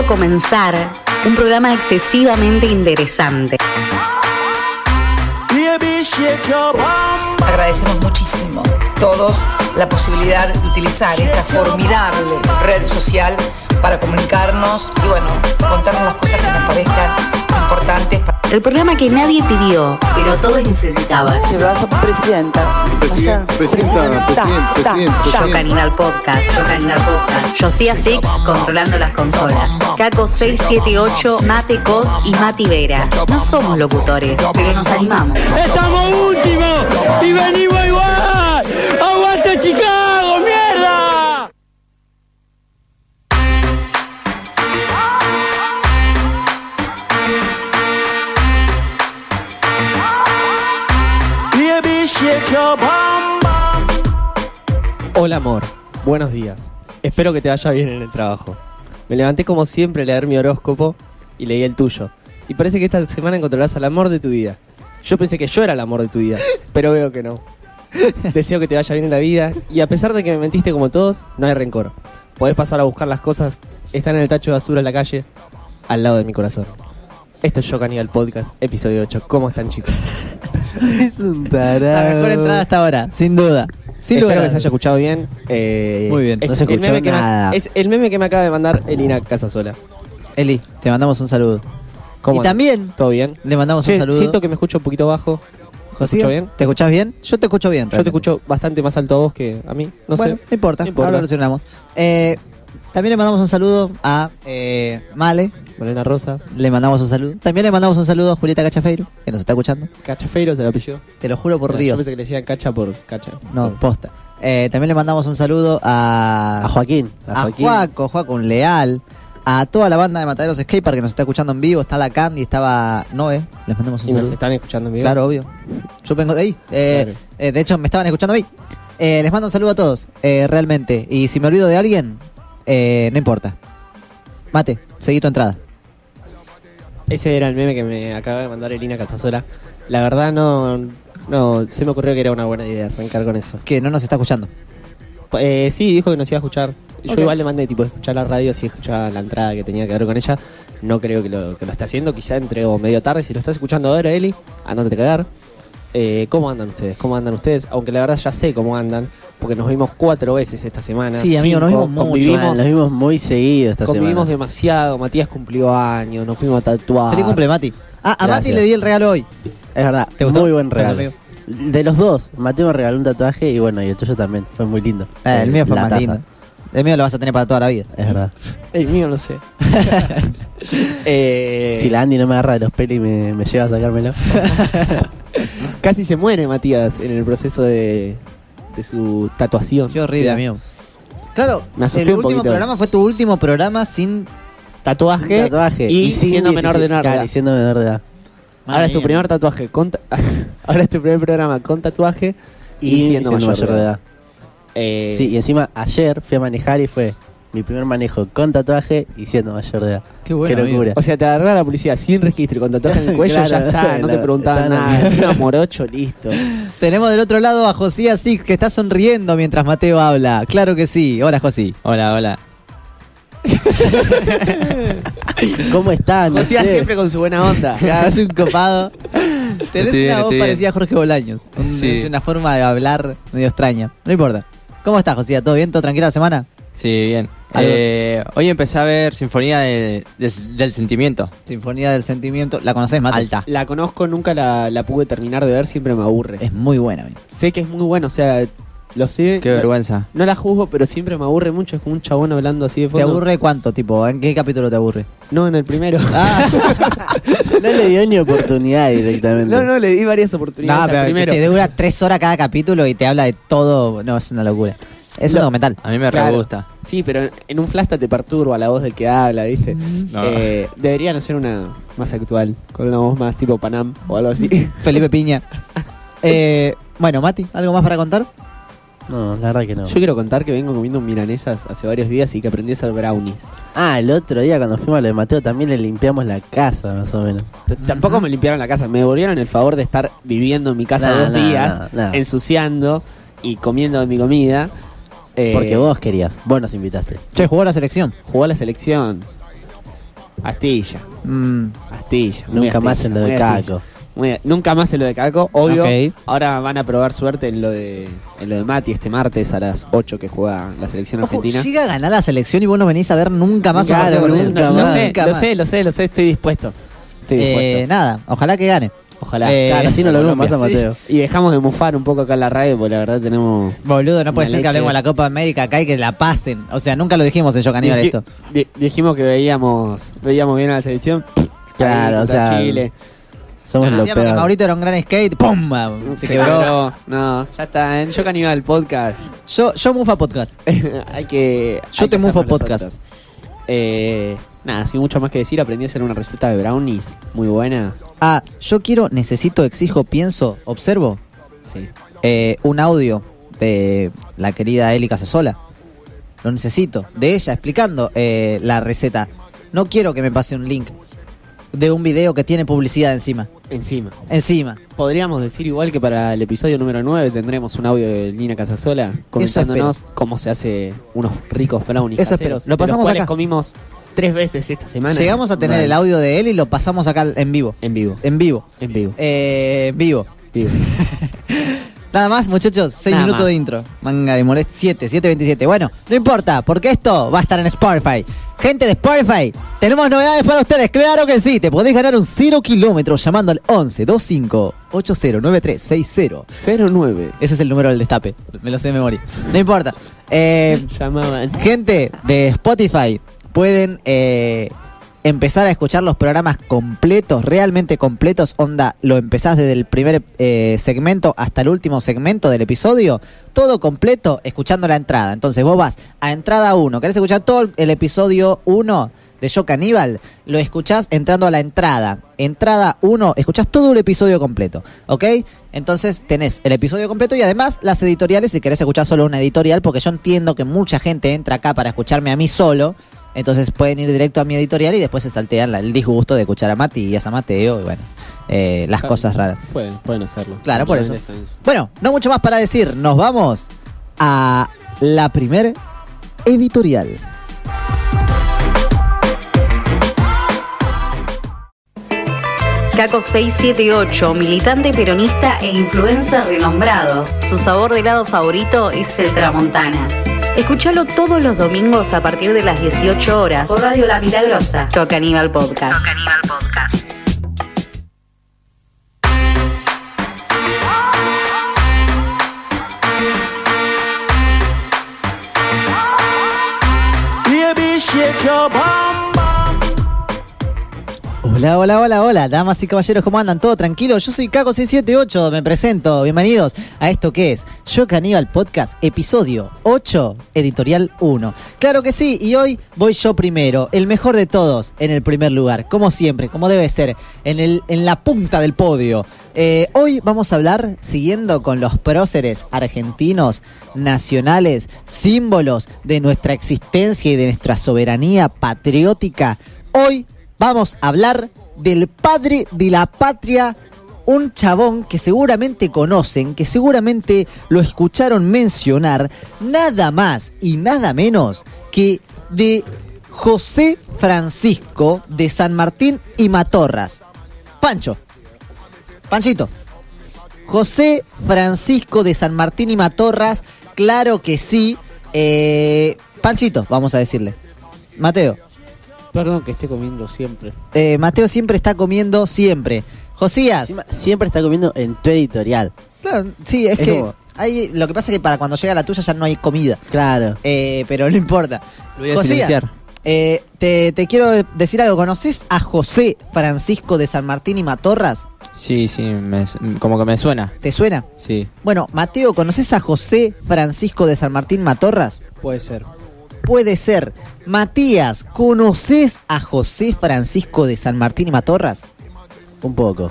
Comenzar un programa excesivamente interesante. Agradecemos muchísimo todos la posibilidad de utilizar esta formidable red social para comunicarnos y bueno, contarnos las cosas que nos parezcan importantes. El programa que nadie pidió, pero todos necesitaban. presidenta. Presidenta, presidenta, presidente, Yo Canibal Podcast, Yo Canibal Podcast, Josía Six controlando las consolas, Caco 678, Mate Cos y Mati Vera. No somos locutores, pero nos animamos. ¡Estamos últimos! ¡Y venimos Hola amor, buenos días. Espero que te vaya bien en el trabajo. Me levanté como siempre a leer mi horóscopo y leí el tuyo. Y parece que esta semana encontrarás al amor de tu vida. Yo pensé que yo era el amor de tu vida, pero veo que no. Deseo que te vaya bien en la vida y a pesar de que me mentiste como todos, no hay rencor. Podés pasar a buscar las cosas, están en el tacho de basura en la calle, al lado de mi corazón. Esto es Yo Caníbal Podcast, episodio 8. ¿Cómo están chicos? Es un tarado. La mejor entrada hasta ahora, sin duda. Sin Espero lugar que se haya escuchado bien. Eh, Muy bien. No se el escuchó meme que me- nada. es el meme que me acaba de mandar Elina Casasola. Eli, te mandamos un saludo. ¿Cómo y también ¿Todo bien? le mandamos Che, un saludo. siento que me escucho un poquito bajo. Josías, bien? ¿Te escuchás bien? Yo te escucho bien. Yo te realmente. escucho bastante más alto a vos que a mí. No bueno, sé. no importa, No importa. ahora lo solucionamos. Eh, también le mandamos un saludo a eh, Male, Morena Rosa, le mandamos un saludo. También le mandamos un saludo a Julieta Cachafeiro, que nos está escuchando. Cachafeiro se lo pilló. Te lo juro por Yo Dios. pensé que le decían cacha por cacha. No, Por- posta. Eh, también le mandamos un saludo a, A Joaquín. A, a Joaquín. Juaco, Juaco un Leal, a toda la banda de Mataderos Skatepark que nos está escuchando en vivo. Está la Candy, estaba Noé. Les mandamos un Y nos saludo. están escuchando en vivo. Claro, obvio. Yo vengo de ahí. Eh, Claro. eh, de hecho, me estaban escuchando a mí. Eh, les mando un saludo a todos, eh, realmente. Y si me olvido de alguien, eh, no importa. Mate, seguí tu entrada. Ese era el meme que me acaba de mandar Elina Casasola. La verdad no, no, se me ocurrió que era una buena idea arrancar con eso. Que no nos está escuchando. Eh, sí, dijo que nos iba a escuchar. Yo igual le mandé tipo escuchar la radio, si escuchaba la entrada que tenía que ver con ella. No creo que lo, que lo esté haciendo, quizá entregó medio tarde. Si lo estás escuchando ahora, Eli, andate a cagar. Eh, ¿Cómo andan ustedes? ¿Cómo andan ustedes? Aunque la verdad ya sé cómo andan, porque nos vimos cuatro veces esta semana. Sí, amigo, nos vimos mucho, convivimos, Nos vimos muy seguido esta convivimos semana. demasiado. Matías cumplió años, nos fuimos a tatuar. Feliz cumple, Mati. Ah, a Mati le di el regalo hoy. Es verdad, ¿Te gustó? muy buen regalo. De los dos, Mateo me regaló un tatuaje y bueno, y el tuyo también. Fue muy lindo. Eh, el mío fue La más taza, lindo. El mío lo vas a tener para toda la vida. Es verdad. El mío no sé. Eh, Si la Andy no me agarra de los pelos y me, me lleva a sacármelo. Casi se muere Matías en el proceso de, de su tatuación. Qué horrible, Mira, amigo. Claro, Me asusté el un último poquito. programa fue tu último programa sin. Tatuaje, tatuaje. y, sin siendo menor de 17 edad. claro, y siendo menor de edad. Ahora es tu primer tatuaje con ta- Ahora es tu primer programa con tatuaje y, Y, siendo, mayor, de edad. Eh, Sí, y encima ayer fui a manejar y fue mi primer manejo con tatuaje y siendo mayor de edad. Qué bueno, Qué locura. O sea, te agarró la policía sin registro y con tatuaje en el cuello, Claro, ya está, no te preguntaban nada. Encima morocho, listo. Tenemos del otro lado a Josía Six que está sonriendo mientras Mateo habla. Claro que sí. Hola, Josí. Hola, hola. ¿Cómo están? No José sé. siempre con su buena onda. Es un copado. Tenés bien, una voz parecida a Jorge Bolaños. Un- Sí. Es una forma de hablar medio extraña. No importa. ¿Cómo estás, Josía? ¿Todo bien? ¿Todo tranquila la semana? Sí, bien. Eh, hoy empecé a ver Sinfonía de- del Sentimiento. Sinfonía del Sentimiento. ¿La conocés, Mate? Alta. La conozco, nunca la, la pude terminar de ver, siempre me aburre. Es muy buena, amigo. Sé que es muy bueno, o sea, lo sé. Qué no- vergüenza. No la juzgo, pero siempre me aburre mucho. Es como un chabón hablando así de ¿Te fondo. aburre cuánto, tipo? ¿En qué capítulo te aburre? No, en el primero. Ah, No le dio ni oportunidad directamente. no, no, le di varias oportunidades no, al pero primero. te dura tres horas cada capítulo y te habla de todo. No, es una locura. Es un Lo- documental. A mí me Claro. re gusta. Sí, pero en un flash te perturba la voz del que habla, ¿viste? No. Eh, deberían hacer una más actual, con una voz más tipo Panam o algo así. Felipe Piña. Eh, bueno, Mati, ¿algo más para contar? No, la verdad que no. Yo quiero contar que vengo comiendo milanesas hace varios días y que aprendí a hacer brownies. Ah, el otro día cuando fuimos a lo de Mateo también le limpiamos la casa, más o menos. T- Tampoco me limpiaron la casa, me devolvieron el favor de estar viviendo en mi casa Nah, dos nah, días, nah, nah. ensuciando y comiendo de mi comida. Eh, Porque vos querías, vos nos invitaste. Che, jugó la selección. Jugó a la selección. Astilla. Mm, Astilla. Nunca más en lo de. Caco. Muy- nunca más en lo de Caco, obvio. Ahora van a probar suerte en lo de en lo de Mati este martes a las 8 que juega la selección Ojo, argentina. llega a ganar la selección y vos no venís a ver nunca más un Claro, nunca más. Lo sé, Nunca lo más. sé, lo sé, lo sé, estoy dispuesto. Estoy Eh, dispuesto. nada, ojalá que gane. Ojalá. eh, Claro, así no lo vemos más a sí. Mateo. Y dejamos de mufar un poco acá en la radio, porque la verdad tenemos. Boludo, no puede ser que hablemos de la Copa América acá y que la pasen. O sea, nunca lo dijimos en Yo Caníbal esto. di- dijimos que veíamos veíamos bien a la selección. Claro, Ahí o sea, Chile. Somos lo decíamos que. Maurito era un gran skate. ¡Pum! Se quebró. No, ya está. En Yo Caníbal Podcast. Yo, yo Mufa Podcast. hay que. Yo hay te que mufo podcast. Eh, nada, sin mucho más que decir, aprendí a hacer una receta de brownies muy buena. Ah, yo quiero, necesito, exijo, pienso, observo Sí. eh, un audio de la querida Eli Casasola. Lo necesito. De ella explicando eh, la receta. No quiero que me pase un link de un video que tiene publicidad encima. Encima. Encima. Podríamos decir igual que para el episodio número 9 tendremos un audio de Nina Casasola comentándonos cómo se hace unos ricos brownies Eso caseros. Lo los pasamos cuales acá. comimos tres veces esta semana. Llegamos a tener Vale. el audio de él y lo pasamos acá en vivo. En vivo. En vivo. En vivo. Eh, en vivo. vivo. Nada más, muchachos. 6 Nada minutos más. de intro. Manga de molest 7, 7.27. Bueno, no importa, porque esto va a estar en Spotify. Gente de Spotify, tenemos novedades para ustedes. Claro que sí. Te podés ganar un 0 kilómetros llamando al 11 25 809360. 09. Ese es el número del destape. Me lo sé de memoria. No importa. Eh, Llamaban. gente de Spotify pueden eh, empezar a escuchar los programas completos, realmente completos. Onda, lo empezás desde el primer eh, segmento hasta el último segmento del episodio. Todo completo escuchando la entrada. Entonces vos vas a entrada 1. ¿Querés escuchar todo el episodio 1? De Yo Caníbal, lo escuchás entrando a la entrada. Entrada 1, escuchás todo el episodio completo, ¿ok? Entonces tenés el episodio completo y además las editoriales si querés escuchar solo una editorial, porque yo entiendo que mucha gente entra acá para escucharme a mí solo, entonces pueden ir directo a mi editorial y después se saltean la- el disgusto de escuchar a Mati y a San Mateo y bueno, eh, las cosas raras. Pueden, pueden hacerlo. Claro, por eso. Bueno, no mucho más para decir, nos vamos a la primer editorial. Caco 678, militante peronista e influencer renombrado. Su sabor de helado favorito es el Tramontana. Escúchalo todos los domingos a partir de las 18 horas por Radio La Milagrosa. Yo Caníbal Podcast. Podcast. Baby, shake your bum. Hola, hola, hola, hola, damas y caballeros, ¿cómo andan? ¿Todo tranquilo? Yo soy Caco678, me presento, bienvenidos a esto que es Yo Caníbal Podcast, episodio 8, editorial 1. Claro que sí, y hoy voy yo primero, el mejor de todos, en el primer lugar, como siempre, como debe ser, en, el, en la punta del podio. Eh, hoy vamos a hablar, siguiendo con los próceres argentinos, nacionales, símbolos de nuestra existencia y de nuestra soberanía patriótica. Hoy vamos a hablar del padre de la patria, un chabón que seguramente conocen, que seguramente lo escucharon mencionar, nada más y nada menos que de José Francisco de San Martín y Matorras. Pancho, Panchito. José Francisco de San Martín y Matorras, claro que sí. Eh, Panchito, vamos a decirle. Mateo. Perdón que esté comiendo siempre. Eh, Mateo siempre está comiendo, siempre. Josías. Encima, siempre está comiendo en tu editorial. Claro, sí, es, Es que como- hay, lo que pasa es que para cuando llega la tuya ya no hay comida. Claro. Eh, pero no importa. Lo voy a Josías, silenciar. eh, te, te quiero decir algo. ¿Conoces a José Francisco de San Martín y Matorras? Sí, sí, me- como que me suena. ¿Te suena? Sí. Bueno, Mateo, ¿conoces a José Francisco de San Martín Matorras? Puede ser. Puede ser. Matías, ¿conoces a José Francisco de San Martín y Matorras? Un poco.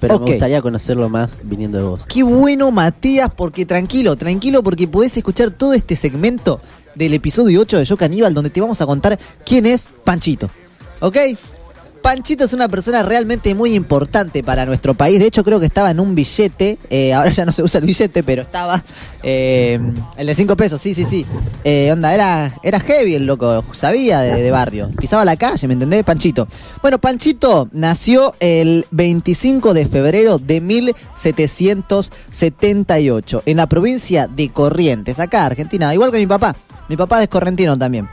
Pero me gustaría conocerlo más viniendo de vos. Qué bueno, Matías, porque tranquilo, tranquilo, porque podés escuchar todo este segmento del episodio 8 de Yo Caníbal, donde te vamos a contar quién es Panchito. ¿Ok? Panchito es una persona realmente muy importante para nuestro país. De hecho, creo que estaba en un billete. eh, ahora ya no se usa el billete, pero estaba. eh, el de 5 pesos, sí, sí, sí. Eh, onda, era, era heavy el loco. Sabía de, de barrio. Pisaba la calle, ¿me entendés? Panchito. Bueno, Panchito nació el 25 de febrero de 1778 en la provincia de Corrientes, acá, Argentina. Igual que mi papá. Mi papá es correntino también.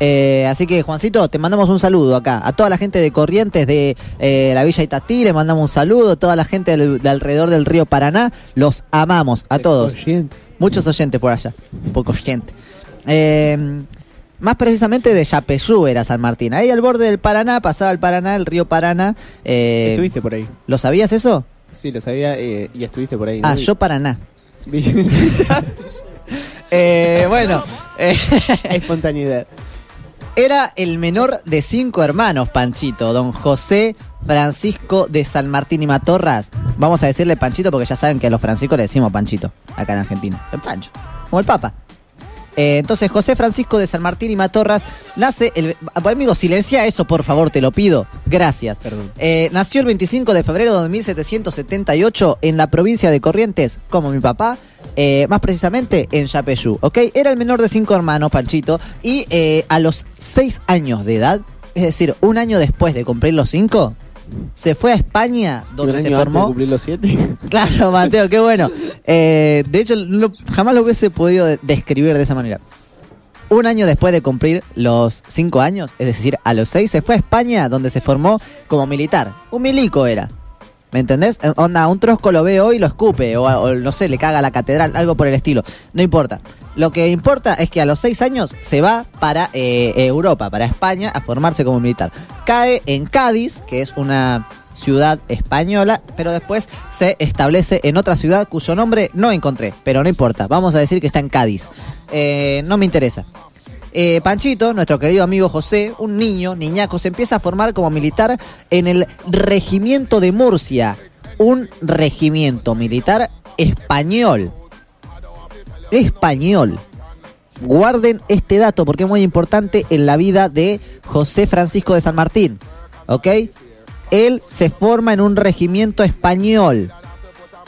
Eh, así que, Juancito, te mandamos un saludo acá. A toda la gente de Corrientes, de eh, la Villa Itatí, le mandamos un saludo. Toda la gente del- de alrededor del río Paraná, los amamos a todos. Muchos oyentes por allá. Poco oyentes. Eh, más precisamente de Yapeyú era San Martín. Ahí al borde del Paraná, pasaba el Paraná, el río Paraná. Eh, Estuviste por ahí. ¿Lo sabías eso? Sí, lo sabía y estuviste por ahí. Ah, yo Paraná. Eh, bueno, Espontaneidad. Era el menor de cinco hermanos, Panchito, don José Francisco de San Martín y Matorras. Vamos a decirle Panchito porque ya saben que a los franciscos le decimos Panchito, acá en Argentina. El Pancho, como el Papa. Eh, entonces, José Francisco de San Martín y Matorras nace. El, amigo, silencia eso, por favor, te lo pido. Gracias. Perdón. Eh, nació el 25 de febrero de 1778 en la provincia de Corrientes, como mi papá, eh, más precisamente en Yapeyú, ¿ok? Era el menor de cinco hermanos, Panchito, y a los seis años de edad, es decir, un año después de cumplir los cinco, se fue a España, donde ¿Un se formó. cumplir los siete? Claro, Mateo, qué bueno. Eh, de hecho, no- jamás lo hubiese podido de- describir de esa manera. Un año después de cumplir los cinco años, es decir, a los seis, se fue a España, donde se formó como militar. Un milico era. ¿Me entendés? Eh, Onda, un trosco lo ve hoy y lo escupe, o, no sé, le caga la catedral, algo por el estilo. No importa. Lo que importa es que a los seis años se va para eh, Europa, para España, a formarse como militar. Cae en Cádiz, que es una ciudad española, pero después se establece en otra ciudad cuyo nombre no encontré, pero no importa. Vamos a decir que está en Cádiz. Eh, no me interesa. Eh, Panchito, nuestro querido amigo José, un niño, niñaco, se empieza a formar como militar en el Regimiento de Murcia, un regimiento militar español. Español. Guarden este dato porque es muy importante en la vida de José Francisco de San Martín. ¿Ok? Él se forma en un regimiento español.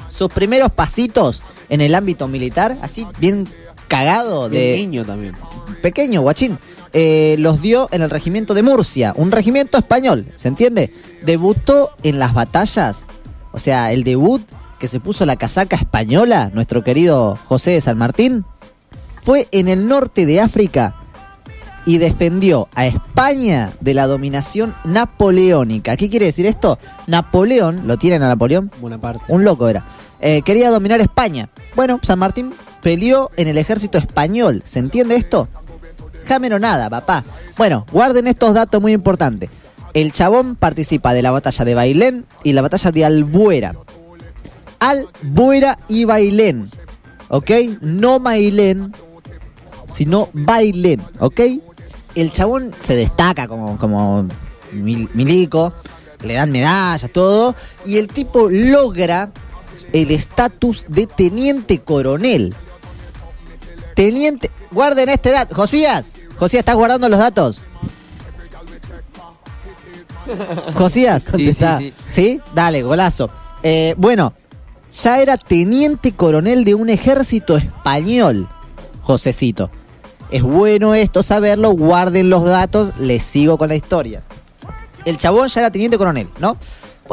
Sus primeros pasitos en el ámbito militar, así bien cagado de niño también. pequeño, guachín, eh, los dio en el regimiento de Murcia, un regimiento español, ¿se entiende? Debutó en las batallas, o sea, el debut que se puso la casaca española, nuestro querido José de San Martín, fue en el norte de África y defendió a España de la dominación napoleónica. ¿Qué quiere decir esto? Napoleón, ¿lo tienen a Napoleón? Buena parte. Un loco era. Eh, quería dominar España. Bueno, San Martín peleó en el ejército español. ¿Se entiende esto? Jámeno nada, papá. Bueno, guarden estos datos muy importantes. El chabón participa de la batalla de Bailén y la batalla de Albuera. Albuera y Bailén. ¿Ok? No Mailén, sino Bailén. ¿Ok? El chabón se destaca como, como mil- milico. Le dan medallas, todo. Y el tipo logra el estatus de teniente coronel. Teniente. Guarden este dato. Josías. Josías, ¿estás guardando los datos? Josías. Sí, sí, sí. ¿Sí? Dale, golazo. Eh, bueno, ya era teniente coronel de un ejército español. Josecito. Es bueno esto saberlo, guarden los datos, les sigo con la historia. El chabón ya era teniente coronel, ¿no?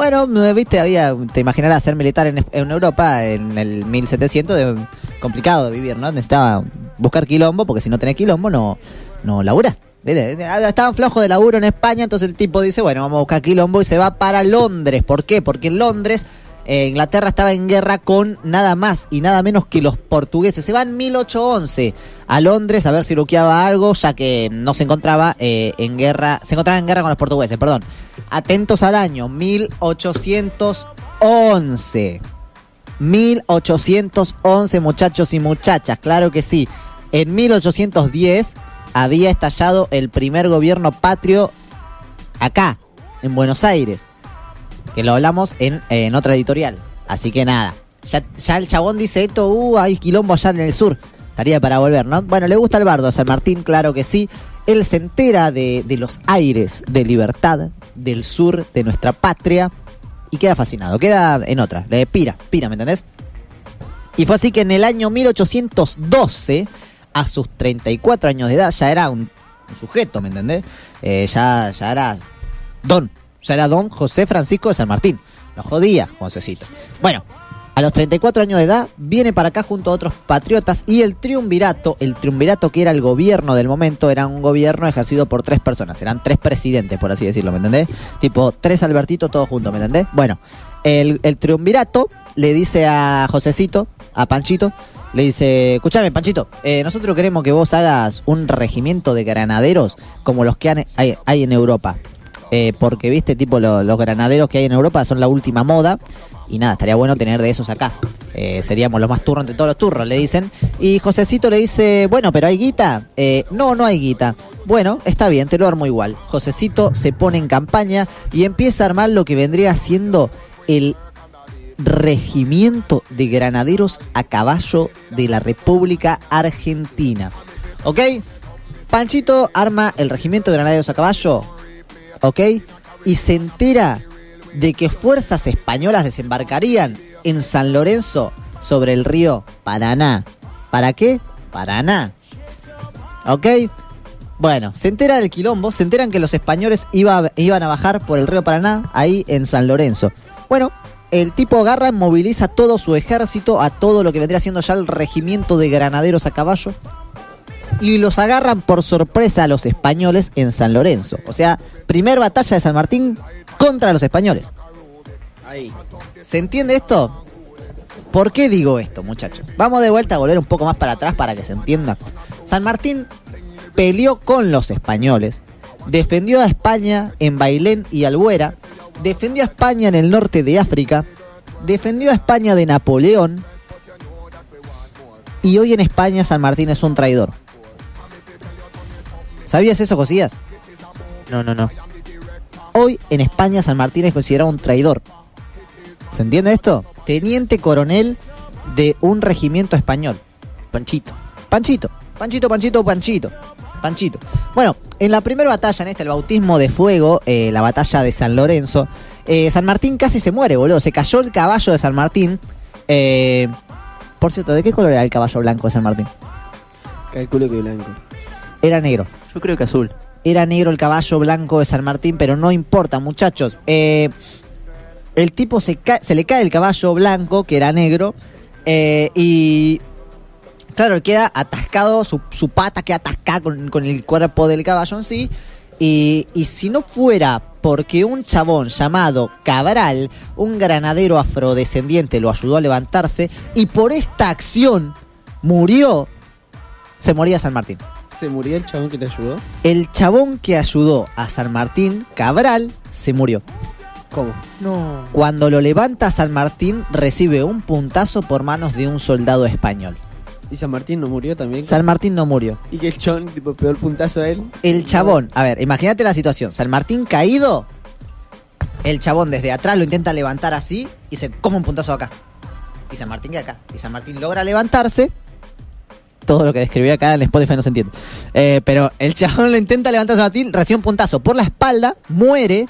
Bueno, viste, había, te imaginarás ser militar en, en Europa en el 1700, de- complicado de vivir, ¿no? Necesitaba buscar quilombo, porque si no tenés quilombo no, no laburás. Estaban flojos de laburo en España, entonces el tipo dice, bueno, vamos a buscar quilombo y se va para Londres. ¿Por qué? Porque en Londres eh, Inglaterra estaba en guerra con nada más y nada menos que los portugueses. Se van en 1811 a Londres a ver si luqueaba algo, ya que no se encontraba eh, en guerra, se encontraba en guerra con los portugueses, perdón. Atentos al año 1811. 1811 muchachos y muchachas, claro que sí. En 1810 había estallado el primer gobierno patrio acá, en Buenos Aires que lo hablamos en, en otra editorial. Así que nada, ya, ya el chabón dice esto, uh, hay quilombo allá en el sur. Estaría para volver, ¿no? Bueno, le gusta el bardo a San Martín, claro que sí. él se entera de, de los aires de libertad del sur de nuestra patria y queda fascinado, queda en otra, le pira, pira, ¿me entendés? Y fue así que en el año 1812, a sus 34 años de edad, ya era un, sujeto, ¿me entendés? Eh, ya, ya era don, ya era don José Francisco de San Martín. No jodía, Josecito. Bueno, a los 34 años de edad viene para acá junto a otros patriotas y el triunvirato, el triunvirato que era el gobierno del momento, era un gobierno ejercido por tres personas, eran tres presidentes, por así decirlo, ¿me entendés? Tipo, tres Albertitos todos juntos, ¿me entendés? Bueno, el, el triunvirato le dice a Josecito, a Panchito, le dice, escúchame Panchito, eh, nosotros queremos que vos hagas un regimiento de granaderos como los que hay en Europa. Eh, porque, viste, tipo lo- los granaderos que hay en Europa son la última moda. Y nada, estaría bueno tener de esos acá. Eh, seríamos los más turros entre todos los turros, le dicen. Y Josecito le dice, bueno, pero ¿hay guita? Eh, no, no hay guita. Bueno, está bien, te lo armo igual. Josecito se pone en campaña y empieza a armar lo que vendría siendo el Regimiento de Granaderos a Caballo de la República Argentina. ¿Ok? Panchito arma el Regimiento de Granaderos a Caballo. ¿Ok? Y se entera de que fuerzas españolas desembarcarían en San Lorenzo sobre el río Paraná. ¿Para qué? Paraná. ¿Ok? Bueno, se entera del quilombo, se enteran que los españoles iba- iban a bajar por el río Paraná, ahí en San Lorenzo. Bueno, el tipo agarra, moviliza todo su ejército, a todo lo que vendría siendo ya el regimiento de granaderos a caballo, y los agarran por sorpresa a los españoles en San Lorenzo. O sea, primer batalla de San Martín contra los españoles. ¿Se entiende esto? ¿Por qué digo esto, muchachos? Vamos de vuelta a volver un poco más para atrás para que se entienda. San Martín peleó con los españoles, defendió a España en Bailén y Albuera, defendió a España en el norte de África, defendió a España de Napoleón, y hoy en España San Martín es un traidor. ¿Sabías eso, Cosillas? No, no, no. Hoy en España San Martín es considerado un traidor. ¿Se entiende esto? Teniente coronel de un regimiento español. Panchito. Panchito. Panchito, Panchito, Panchito. Panchito. Bueno, en la primera batalla, en esta, el bautismo de fuego, eh, la batalla de San Lorenzo, eh, San Martín casi se muere, boludo. Se cayó el caballo de San Martín. Eh, por cierto, ¿de qué color era el caballo blanco de San Martín? Calculo que blanco. Era negro. Yo creo que azul. Era negro el caballo blanco de San Martín, pero no importa, muchachos. Eh, el tipo se, le cae el caballo blanco, que era negro, eh, y claro, queda atascado, su, su pata queda atascada con, con el cuerpo del caballo en sí. Y, y si no fuera porque un chabón llamado Cabral, un granadero afrodescendiente, lo ayudó a levantarse, y por esta acción murió, se moría San Martín. ¿Se murió el chabón que te ayudó? El chabón que ayudó a San Martín, Cabral, se murió. ¿Cómo? No. Cuando lo levanta San Martín, recibe un puntazo por manos de un soldado español. ¿Y San Martín no murió también? San Martín no murió. ¿Y que el chabón tipo, pegó el puntazo a él? El chabón, a ver, imagínate la situación. San Martín caído, el chabón desde atrás lo intenta levantar así y se come un puntazo acá. Y San Martín queda acá. Y San Martín logra levantarse. Todo lo que describí acá en Spotify no se entiende. Eh, pero el chabón lo intenta levantar a San Martín, recibe un puntazo por la espalda, muere,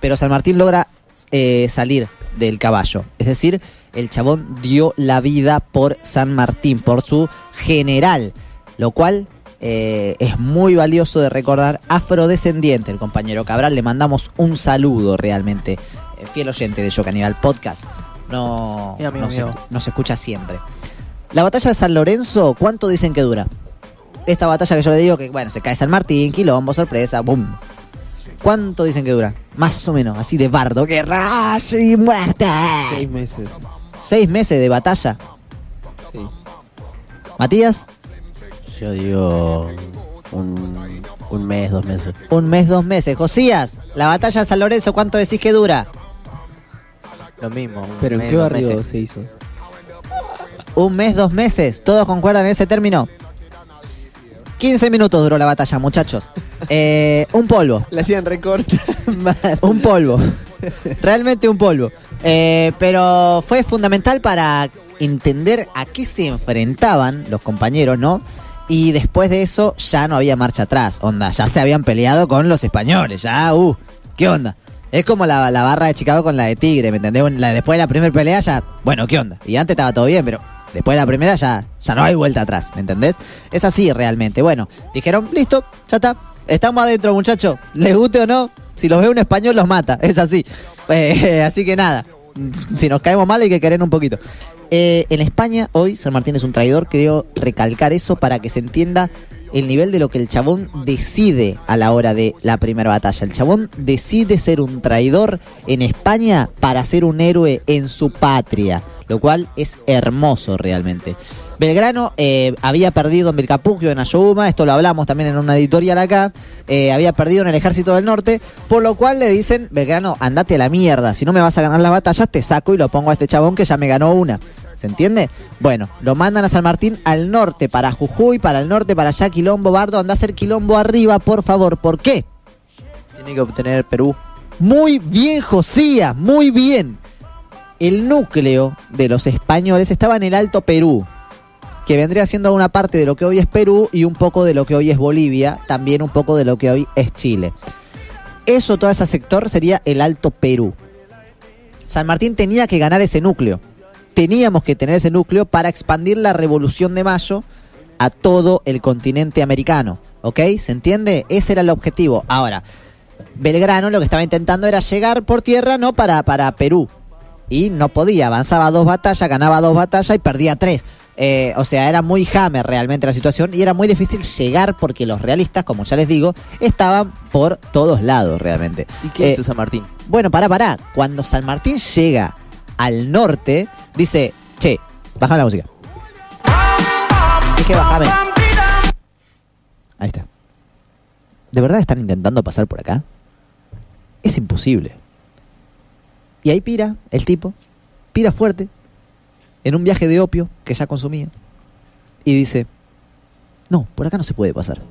pero San Martín logra eh, salir del caballo. Es decir, el chabón dio la vida por San Martín, por su general. Lo cual eh, es muy valioso de recordar. Afrodescendiente, el compañero Cabral. Le mandamos un saludo realmente. fiel oyente de Yo Caníbal Podcast. No, Mi amigo no, se, mío. nos escucha siempre. La batalla de San Lorenzo, ¿cuánto dicen que dura? Esta batalla que yo le digo que, bueno, se cae San Martín, quilombo, sorpresa, boom. ¿Cuánto dicen que dura? Más o menos, así de bardo. ¡Guerra y muerte! Seis meses. Seis meses de batalla. Sí. Matías, Yo digo un, un mes, dos meses. un mes, dos meses. Josías, la batalla de San Lorenzo, ¿cuánto decís que dura? Lo mismo. un ¿Pero en qué barrio se hizo? Un mes, dos meses. ¿Todos concuerdan en ese término? 15 minutos duró la batalla, muchachos. Eh, un polvo. Le hacían recorte. Un polvo. Realmente un polvo. Eh, pero fue fundamental para entender a qué se enfrentaban los compañeros, ¿no? Y después de eso ya no había marcha atrás, onda, ya se habían peleado con los españoles, ya, uh, ¿qué onda? Es como la, la barra de Chicago con la de Tigre, ¿me entendés? La- después de la primera pelea ya, bueno, ¿qué onda? Y antes estaba todo bien, pero después de la primera ya, ya no hay vuelta atrás, ¿me entendés? Es así realmente. Bueno, dijeron, listo, ya está, estamos adentro, muchachos, les guste o no, si los ve un español los mata, es así. Eh, así que nada, si nos caemos mal hay que querer un poquito. Eh, en España, hoy, San Martín es un traidor. Quiero recalcar eso para que se entienda el nivel de lo que el chabón decide a la hora de la primera batalla. El chabón decide ser un traidor en España para ser un héroe en su patria, lo cual es hermoso realmente. Belgrano eh, había perdido en Vilcapugio, en Ayohuma, esto lo hablamos también en una editorial acá, eh, había perdido en el ejército del norte, por lo cual le dicen, Belgrano, andate a la mierda, si no me vas a ganar las batallas, te saco y lo pongo a este chabón que ya me ganó una. ¿Se entiende? Bueno, lo mandan a San Martín al norte, para Jujuy, para el norte, para allá, Quilombo, Bardo, anda a hacer Quilombo arriba, por favor. ¿Por qué? Tiene que obtener Perú. Muy bien, Josías, muy bien. El núcleo de los españoles estaba en el Alto Perú, que vendría siendo una parte de lo que hoy es Perú y un poco de lo que hoy es Bolivia, también un poco de lo que hoy es Chile. Eso, todo ese sector sería el Alto Perú. San Martín tenía que ganar ese núcleo. Teníamos que tener ese núcleo para expandir la Revolución de Mayo a todo el continente americano. ¿Ok? ¿Se entiende? Ese era el objetivo. Ahora, Belgrano lo que estaba intentando era llegar por tierra, ¿no? Para, para Perú. Y no podía, avanzaba dos batallas, ganaba dos batallas y perdía tres. Eh, o sea, era muy hammer realmente la situación y era muy difícil llegar porque los realistas, como ya les digo, estaban por todos lados realmente. ¿Y qué Eh, hizo San Martín? Bueno, pará, pará. Cuando San Martín llega al norte, dice, che, bájame la música. Dije, bájame. Ahí está. ¿De verdad están intentando pasar por acá? Es imposible. Y ahí pira el tipo, pira fuerte, en un viaje de opio que ya consumía, y dice, no, por acá no se puede pasar. No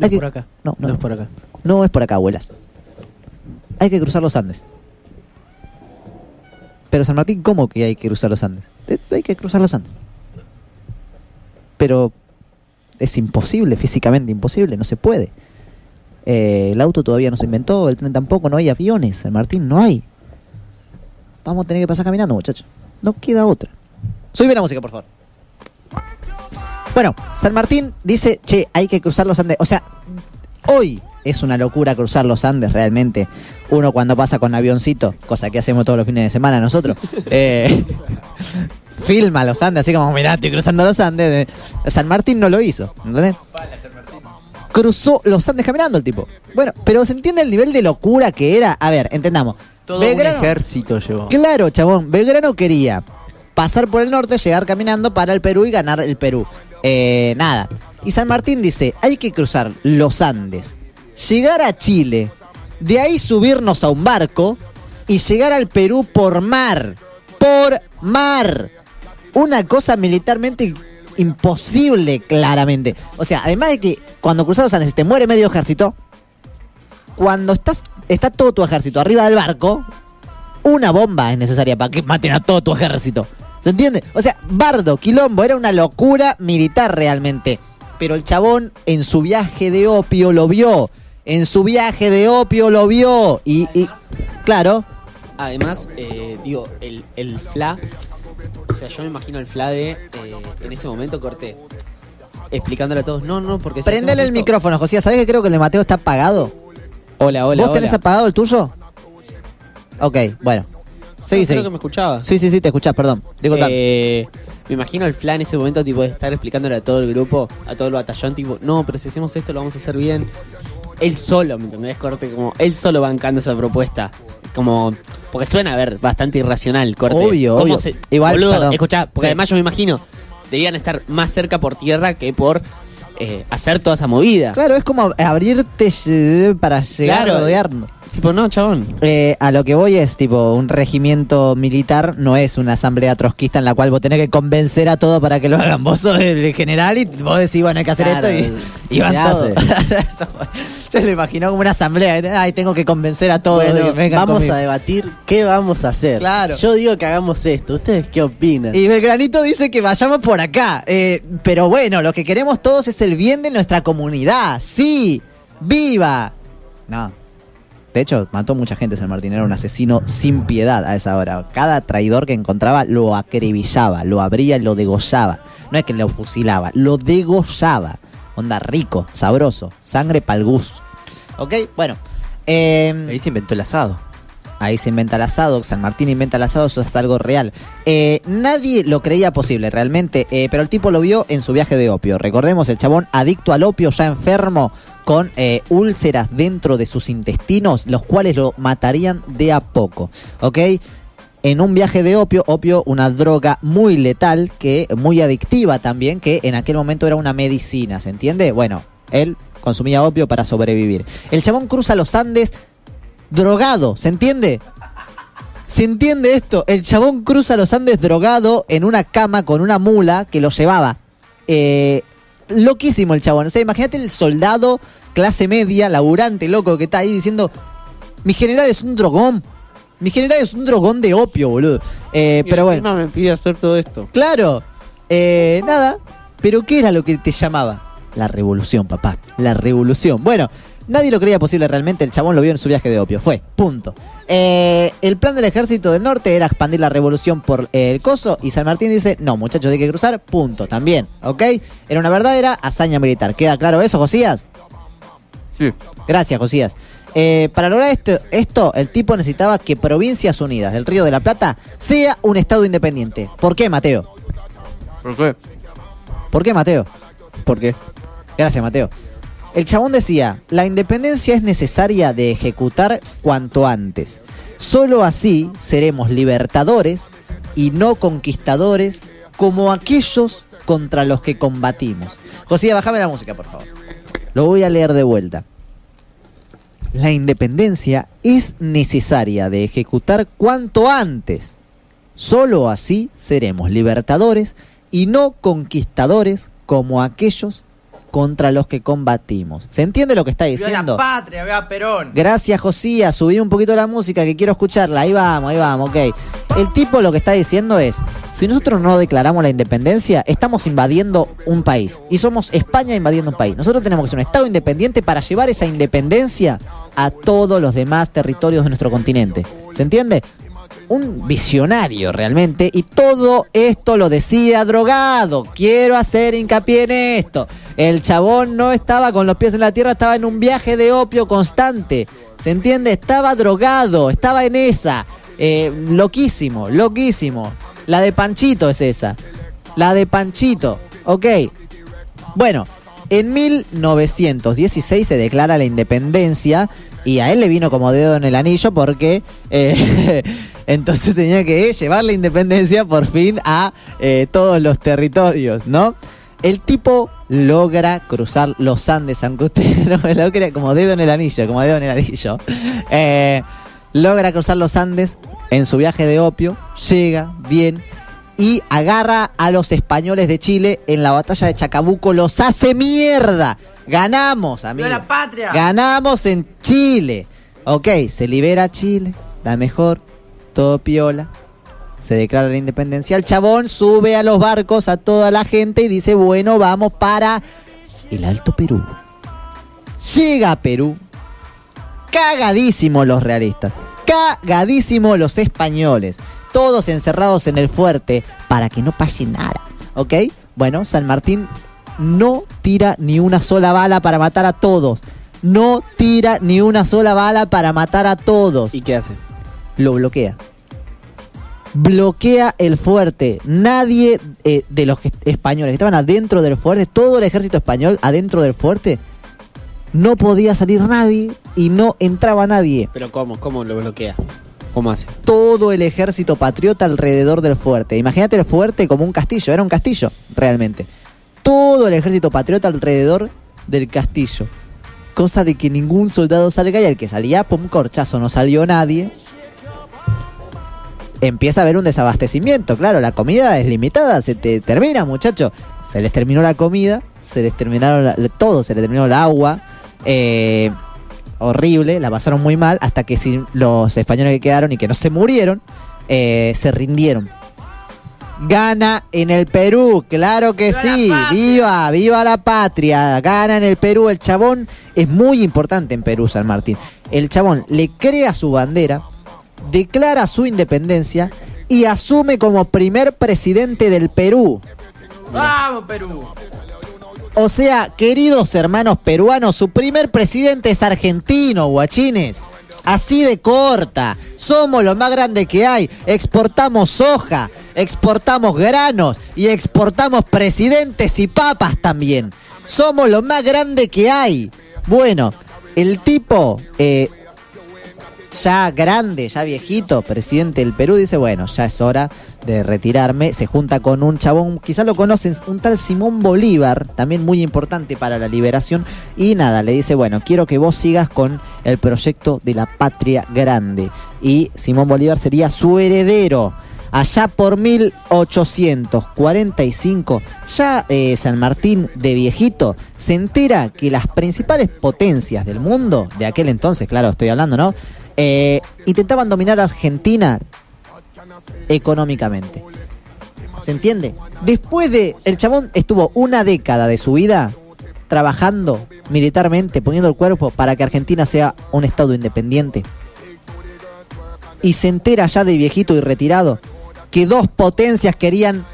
Hay es que- por acá. No, no, No es por acá. No es por acá, abuelas. Hay que cruzar los Andes. Pero San Martín, ¿cómo que hay que cruzar los Andes? Eh, Hay que cruzar los Andes. Pero es imposible, físicamente imposible, no se puede. Eh, el auto todavía no se inventó, el tren tampoco, no hay aviones, San Martín no hay. Vamos a tener que pasar caminando, muchachos. No queda otra. Sube la música, por favor. Bueno, San Martín dice, che, hay que cruzar los Andes. O sea, hoy es una locura cruzar los Andes realmente. Uno cuando pasa con avioncito, cosa que hacemos todos los fines de semana nosotros, eh, filma los Andes, así como, mirá, estoy cruzando los Andes. San Martín no lo hizo, ¿entendés? Cruzó los Andes caminando el tipo. Bueno, pero ¿se entiende el nivel de locura que era? A ver, entendamos. Todo Belgrano- un ejército llevó. Claro, chabón. Belgrano quería pasar por el norte, llegar caminando para el Perú y ganar el Perú. Eh, nada. Y San Martín dice, hay que cruzar los Andes, llegar a Chile, de ahí subirnos a un barco y llegar al Perú por mar. Por mar. Una cosa militarmente imposible, claramente. O sea, además de que cuando cruzas los Andes te muere medio ejército, cuando estás está todo tu ejército arriba del barco, una bomba es necesaria para que maten a todo tu ejército. ¿Se entiende? O sea, Bardo, Quilombo, era una locura militar realmente. Pero el chabón en su viaje de opio lo vio. En su viaje de opio lo vio. Y, y- claro, Además, eh, digo, el, el FLA, o sea, yo me imagino el FLA de, eh, en ese momento corté, explicándole a todos, no, no, porque si prendele el esto- micrófono, José. ¿Sabés que creo que el de Mateo está apagado? Hola, hola, ¿Vos tenés apagado el tuyo? Ok, bueno. Seguí, No, creo que me escuchaba. Sí, sí, sí, te escuchás, perdón. Disculpa. Eh, me imagino el flan en ese momento, tipo, de estar explicándole a todo el grupo, a todo el batallón, tipo, no, pero si hacemos esto lo vamos a hacer bien. Él solo, ¿me entendés? Corte, como él solo bancando esa propuesta. Como, porque suena a ver bastante irracional, corte. Obvio, ¿Cómo obvio. se- Igual, boludo, escuchá, porque Sí. además yo me imagino, debían estar más cerca por tierra que por eh, hacer toda esa movida. Claro, es como abrirte eh, para llegar Claro. a rodearnos. Tipo, no, chabón. Eh, a lo que voy es, tipo, un regimiento militar no es una asamblea trotskista en la cual vos tenés que convencer a todos para que lo hagan. Vos sos el general y vos decís, bueno, hay que hacer Claro, esto y, y y van todos. Se lo imaginó como una asamblea. Ay, tengo que convencer a todos. Bueno, que vamos conmigo. a debatir qué vamos a hacer. Claro. Yo digo que hagamos esto. ¿Ustedes qué opinan? Y Belgranito dice que vayamos por acá. Eh, pero bueno, lo que queremos todos es el bien de nuestra comunidad. Sí, viva. No. De hecho, mató mucha gente San Martín. Era un asesino sin piedad a esa hora. Cada traidor que encontraba lo acribillaba, lo abría y lo degollaba. No es que lo fusilaba, lo degollaba. Onda rico, sabroso, sangre pa'l gusto. ¿Ok? Bueno. eh, Ahí se inventó el asado. Ahí se inventa el asado, San Martín inventa el asado, eso es algo real. Eh, nadie lo creía posible realmente, eh, pero el tipo lo vio en su viaje de opio. Recordemos, el chabón adicto al opio, ya enfermo, con eh, úlceras dentro de sus intestinos, los cuales lo matarían de a poco. ¿Ok? En un viaje de opio, opio, una droga muy letal, que muy adictiva también, que en aquel momento era una medicina, ¿se entiende? Bueno, él consumía opio para sobrevivir. El chabón cruza los Andes drogado, ¿se entiende? ¿Se entiende esto? El chabón cruza los Andes drogado en una cama con una mula que lo llevaba. Eh, loquísimo el chabón. O sea, imagínate el soldado clase media, laburante, loco, que está ahí diciendo, mi general es un drogón. Mi general es un drogón de opio, boludo. Eh, Y pero bueno. me pide hacer todo esto. Claro. Eh, nada. Pero ¿qué era lo que te llamaba? La revolución, papá. La revolución. Bueno, nadie lo creía posible realmente. El chabón lo vio en su viaje de opio. Fue. Punto. Eh, el plan del ejército del norte era expandir la revolución por eh, el coso. Y San Martín dice, no, muchachos, hay que cruzar. Punto. También. ¿Ok? Era una verdadera hazaña militar. ¿Queda claro eso, Josías? Sí. Gracias, Josías. Eh, para lograr esto, esto, el tipo necesitaba que Provincias Unidas del Río de la Plata sea un estado independiente. ¿Por qué, Mateo? ¿Por qué? ¿Por qué, Mateo? ¿Por qué? Gracias, Mateo. El chabón decía, la independencia es necesaria de ejecutar cuanto antes. Solo así seremos libertadores y no conquistadores como aquellos contra los que combatimos. José, bájame la música, por favor. Lo voy a leer de vuelta. La independencia es necesaria de ejecutar cuanto antes. Solo así seremos libertadores y no conquistadores como aquellos contra los que combatimos. ¿Se entiende lo que está ¡Viva la diciendo? patria! ¡Viva Perón! Gracias, Josías. Subí un poquito la música que quiero escucharla. Ahí vamos, ahí vamos, ok. El tipo lo que está diciendo es, si nosotros no declaramos la independencia, estamos invadiendo un país. Y somos España invadiendo un país. Nosotros tenemos que ser un Estado independiente para llevar esa independencia a todos los demás territorios de nuestro continente. ¿Se entiende? un visionario realmente y todo esto lo decía drogado. Quiero hacer hincapié en esto. El chabón no estaba con los pies en la tierra, estaba en un viaje de opio constante. ¿Se entiende? Estaba drogado, estaba en esa. Eh, loquísimo, loquísimo. La de Panchito es esa. La de Panchito. Ok. Bueno, en 1916 se declara la independencia y a él le vino como dedo en el anillo porque eh, entonces tenía que llevar la independencia por fin a eh, todos los territorios, ¿no? El tipo logra cruzar los Andes, aunque usted no me lo crea, como dedo en el anillo, como dedo en el anillo. Eh, logra cruzar los Andes en su viaje de opio, llega bien y agarra a los españoles de Chile en la batalla de Chacabuco, los hace mierda. Ganamos, amigo. ¡Viva la patria! Ganamos en Chile. Ok, se libera Chile, la mejor, todo piola. Se declara la independencia. El chabón sube a los barcos a toda la gente y dice, bueno, vamos para el Alto Perú. Llega a Perú. Cagadísimo los realistas. Cagadísimo los españoles. Todos encerrados en el fuerte para que no pase nada. ¿Ok? Bueno, San Martín no tira ni una sola bala para matar a todos. No tira ni una sola bala para matar a todos. ¿Y qué hace? Lo bloquea. Bloquea el fuerte. Nadie eh, de los que- españoles que estaban adentro del fuerte, todo el ejército español adentro del fuerte, no podía salir nadie y no entraba nadie. ¿Pero cómo? ¿Cómo lo bloquea? ¿Cómo hace? todo el ejército patriota alrededor del fuerte. Imagínate el fuerte como un castillo, era un castillo, realmente. Todo el ejército patriota alrededor del castillo. cosa de que ningún soldado salga y al que salía, pum, corchazo, no salió nadie. Empieza a haber un desabastecimiento, claro, la comida es limitada, se te termina, muchacho. Se les terminó la comida, se les terminaron la- todo, se les terminó el agua. eh, horrible, la pasaron muy mal, hasta que si los españoles que quedaron y que no se murieron, eh, se rindieron. Gana en el Perú, claro que sí, viva, viva la patria, gana en el Perú, el chabón es muy importante en Perú, San Martín. El chabón le crea su bandera, declara su independencia y asume como primer presidente del Perú. ¡Vamos, Perú! O sea, queridos hermanos peruanos, su primer presidente es argentino, guachines. Así de corta. Somos lo más grande que hay. Exportamos soja, exportamos granos y exportamos presidentes y papas también. Somos lo más grande que hay. Bueno, el tipo, eh, ya grande, ya viejito, presidente del Perú, dice, bueno, ya es hora de retirarme. Se junta con un chabón, quizás lo conocen, un tal Simón Bolívar, también muy importante para la liberación. Y nada, le dice, bueno, quiero que vos sigas con el proyecto de la patria grande. Y Simón Bolívar sería su heredero. Allá por 1845, ya eh, San Martín de viejito se entera que las principales potencias del mundo, de aquel entonces, claro, estoy hablando, ¿no? Eh, intentaban dominar a Argentina económicamente. ¿Se entiende? Después de. El chabón estuvo una década de su vida trabajando militarmente, poniendo el cuerpo para que Argentina sea un estado independiente. Y se entera ya de viejito y retirado que dos potencias querían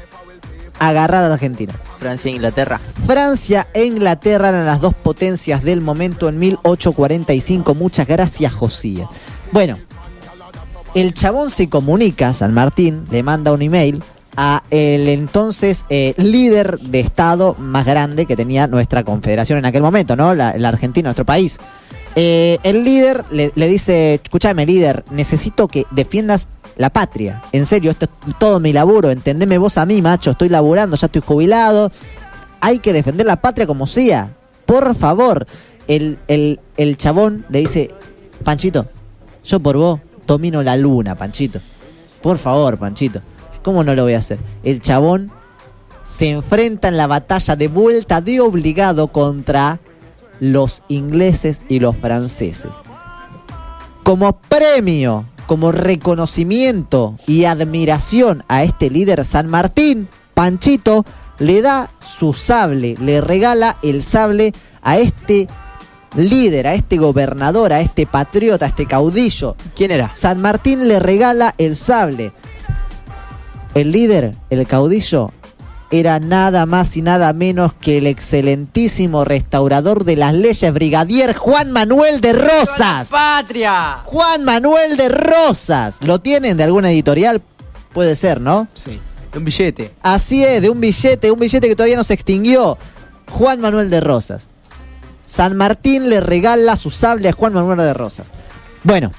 agarrar a la Argentina. Francia e Inglaterra. Francia e Inglaterra eran las dos potencias del momento en 1845. Muchas gracias, Josía. Bueno, el chabón se comunica, San Martín, le manda un email a el entonces eh, líder de Estado más grande que tenía nuestra confederación en aquel momento, ¿no? La, Argentina, nuestro país. Eh, el líder le, le dice, escúchame líder, necesito que defiendas la patria. En serio, esto es todo mi laburo, entendeme vos a mí, macho, estoy laburando, ya estoy jubilado. Hay que defender la patria como sea. Por favor. El, el, el chabón le dice, Panchito, yo por vos domino la luna, Panchito. Por favor, Panchito. ¿Cómo no lo voy a hacer? El chabón se enfrenta en la batalla de vuelta de obligado contra los ingleses y los franceses. Como premio, como reconocimiento y admiración a este líder San Martín, Panchito le da su sable, le regala el sable a este líder, a este gobernador, a este patriota, a este caudillo. ¿Quién era? San Martín le regala el sable. El líder, el caudillo, era nada más y nada menos que el excelentísimo restaurador de las leyes, brigadier Juan Manuel de Rosas. ¡Patria! Juan Manuel de Rosas. ¿Lo tienen de alguna editorial? Puede ser, ¿no? Sí. Un billete. Así es, de un billete, un billete que todavía no se extinguió. Juan Manuel de Rosas. San Martín le regala su sable a Juan Manuel de Rosas. Bueno,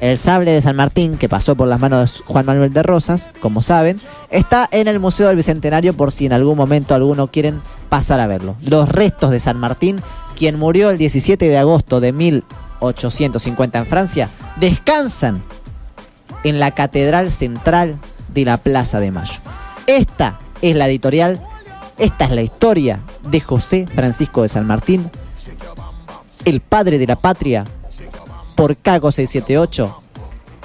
el sable de San Martín, que pasó por las manos de Juan Manuel de Rosas, como saben, está en el Museo del Bicentenario por si en algún momento alguno quieren pasar a verlo. Los restos de San Martín, quien murió el 17 de agosto de 1850 en Francia, descansan en la Catedral Central de la Plaza de Mayo. Esta es la editorial, esta es la historia de José Francisco de San Martín, el padre de la patria, por Cago 678,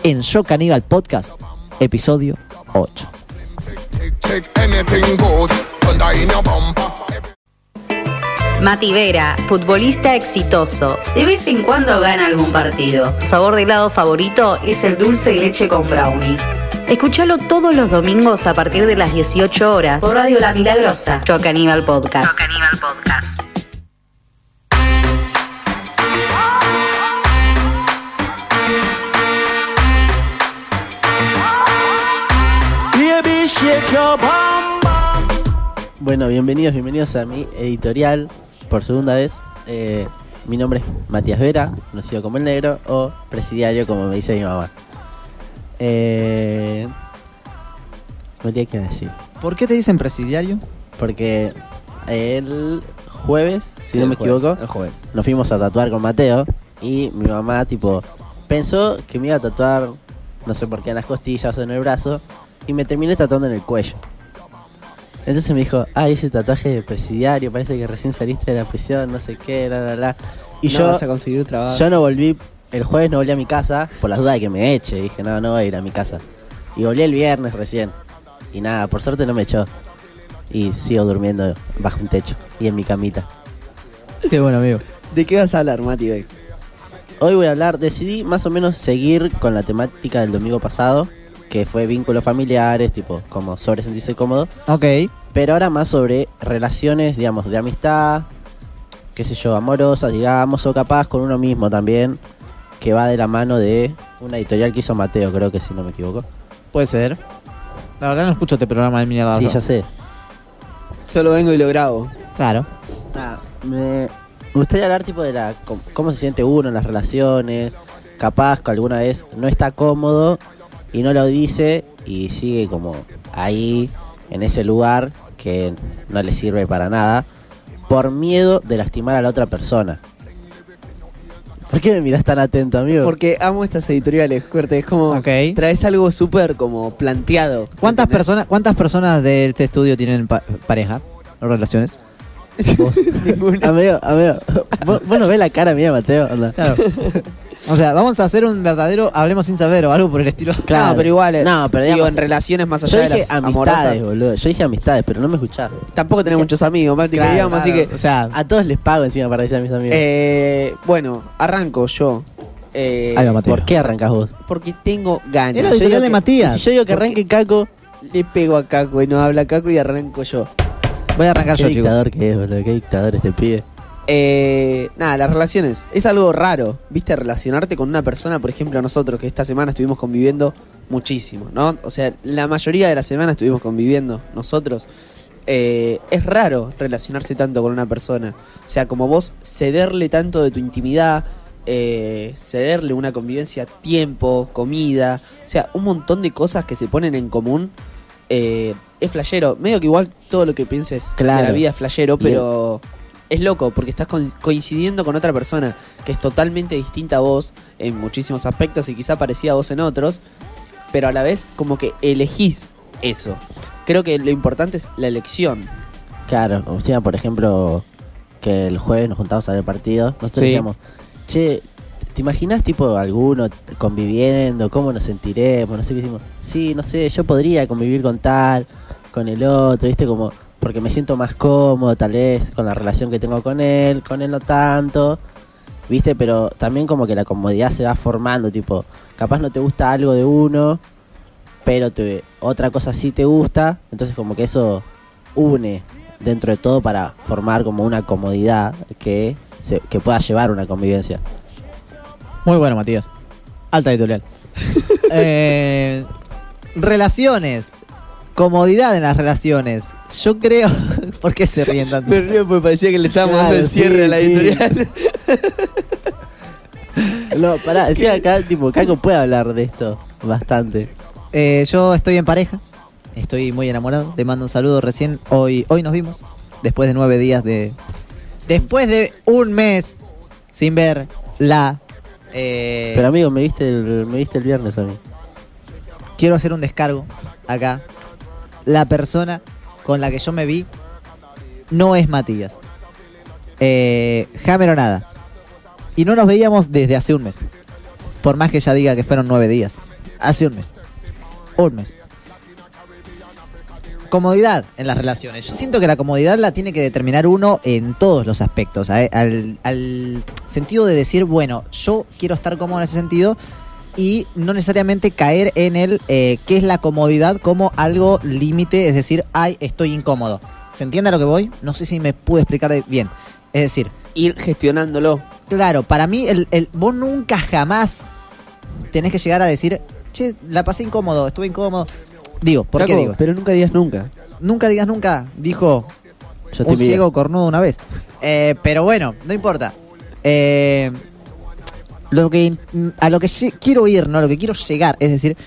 en Yo Caníbal Podcast, episodio 8. Mati Vera, futbolista exitoso. De vez en cuando gana algún partido. Sabor de helado favorito es el dulce de leche con brownie. Escúchalo todos los domingos a partir de las 18 horas por Radio La Milagrosa. Yo Caníbal Podcast. Yo Caníbal Podcast. Bueno, bienvenidos, bienvenidos a mi editorial por segunda vez. Eh, mi nombre es Matías Vera, conocido como El Negro o Presidiario, como me dice mi mamá. Eh, que decir. ¿Por qué te dicen presidiario? Porque el jueves, si Sí, no me jueves, equivoco, El jueves. nos fuimos a tatuar con Mateo y mi mamá, tipo, pensó que me iba a tatuar, no sé por qué, en las costillas o en el brazo y me terminé tatuando en el cuello. Entonces me dijo, ah, ese tatuaje de presidiario, parece que recién saliste de la prisión, no sé qué, la, la, la. Y no yo, vas a conseguir trabajo. yo no volví, el jueves no volví a mi casa por las dudas de que me eche. Dije, no, no voy a ir a mi casa. Y volví el viernes recién. Y nada, por suerte no me echó. Y sigo durmiendo bajo un techo y en mi camita. Qué bueno, amigo. ¿De qué vas a hablar, Mati, hoy? Hoy voy a hablar, decidí más o menos seguir con la temática del domingo pasado, que fue vínculos familiares, tipo, como sobre sentirse cómodo. Ok. Pero ahora más sobre relaciones, digamos, de amistad, qué sé yo, amorosas, digamos, o capaz con uno mismo también, que va de la mano de una editorial que hizo Mateo, creo que si no me equivoco. Puede ser. La verdad no escucho este programa de mierda. Sí, ya sé. Solo vengo y lo grabo. Claro. Nada, me gustaría hablar tipo de la cómo se siente uno en las relaciones, capaz que alguna vez no está cómodo y no lo dice y sigue como ahí en ese lugar que no le sirve para nada por miedo de lastimar a la otra persona. ¿Por qué me miras tan atento, amigo? Porque amo estas editoriales, fuerte. Es como. Traes algo súper como planteado. ¿Cuántas ¿entendés? personas, ¿Cuántas personas de este estudio tienen pa- pareja o relaciones? amigo, amigo, ¿vos, vos no ves la cara mía, Mateo? Claro. o sea, vamos a hacer un verdadero hablemos sin saber o algo por el estilo. Claro. No, pero igual. eh, No, pero digo, digamos, en relaciones más Yo allá de dije las amistades, amorosas. boludo. Yo dije amistades, pero no me escuchás. Tampoco tenés muchos amigos, Mati, que Claro, digamos, así que. O sea, A todos les pago encima para decir a mis amigos. Eh, bueno, arranco yo. Eh, Ahí va, Mateo. ¿Por qué arrancas vos? Porque tengo ganas. Era editorial de que- Matías. Si yo digo que ¿Por arranque Caco, Le pego a Caco y no habla Caco y arranco yo. voy a arrancar qué yo, chicos. dictador que es, boludo. Qué dictador este pibe. Eh, nada, las relaciones. Es algo raro, ¿viste? Relacionarte con una persona, por ejemplo, nosotros que esta semana estuvimos conviviendo muchísimo, ¿no? O sea, la mayoría de la semana estuvimos conviviendo nosotros. Eh, es raro relacionarse tanto con una persona. O sea, como vos cederle tanto de tu intimidad, eh, cederle una convivencia, tiempo, comida, o sea, un montón de cosas que se ponen en común. eh, es flashero. Medio que igual todo lo que pienses Claro. de la vida es flashero, Bien. Es loco porque estás con- coincidiendo con otra persona que es totalmente distinta a vos en muchísimos aspectos y quizá parecida a vos en otros, pero a la vez como que elegís eso. Creo que lo importante es la elección. Claro, o sea, por ejemplo, que el jueves nos juntamos a ver partido. Nosotros Sí. decíamos, che, ¿te imaginas tipo alguno conviviendo? ¿Cómo nos sentiremos? No sé qué decimos. Sí, no sé, yo podría convivir con tal, con el otro, ¿viste? Como, porque me siento más cómodo tal vez con la relación que tengo con él, con él no tanto. ¿Viste? Pero también como que la comodidad se va formando, tipo, capaz no te gusta algo de uno, pero te, otra cosa sí te gusta, entonces como que eso une dentro de todo para formar como una comodidad que, se- que pueda llevar una convivencia. Muy bueno, Matías. Alta editorial. Eh, relaciones. Comodidad en las relaciones. Yo creo. ¿Por qué se ríen tanto? Me río porque parecía que le estábamos Claro, dando el cierre sí, a la sí. editorial. No, pará, decía acá, tipo, Caco puede hablar de esto bastante. Eh, yo estoy en pareja. Estoy muy enamorado. Le mando un saludo recién. Hoy, hoy nos vimos. Después de nueve días de. Después de un mes sin ver la. eh, Pero amigo, me viste el, me viste el viernes a mí. quiero hacer un descargo acá. La persona con la que yo me vi no es Matías. Eh, o nada. Y no nos veíamos desde hace un mes. Por más que ella diga que fueron nueve días. Hace un mes. Un mes. Comodidad en las relaciones. Yo siento que la comodidad la tiene que determinar uno en todos los aspectos. ¿eh? Al sentido de decir, bueno, yo quiero estar cómodo en ese sentido y no necesariamente caer en el eh, qué es la comodidad como algo límite, es decir, ay, estoy incómodo. ¿Se entiende a lo que voy? No sé si me pude explicar bien. Es decir, Ir gestionándolo. claro, para mí el, el- vos nunca jamás tenés que llegar a decir, che, la pasé incómodo, estuve incómodo. Digo, ¿por qué digo? Pero nunca digas nunca. Nunca digas nunca, dijo Yo un ciego cornudo una vez. Eh, pero bueno, no importa. Eh, lo que a lo que quiero ir, no, a lo que quiero llegar, es decir,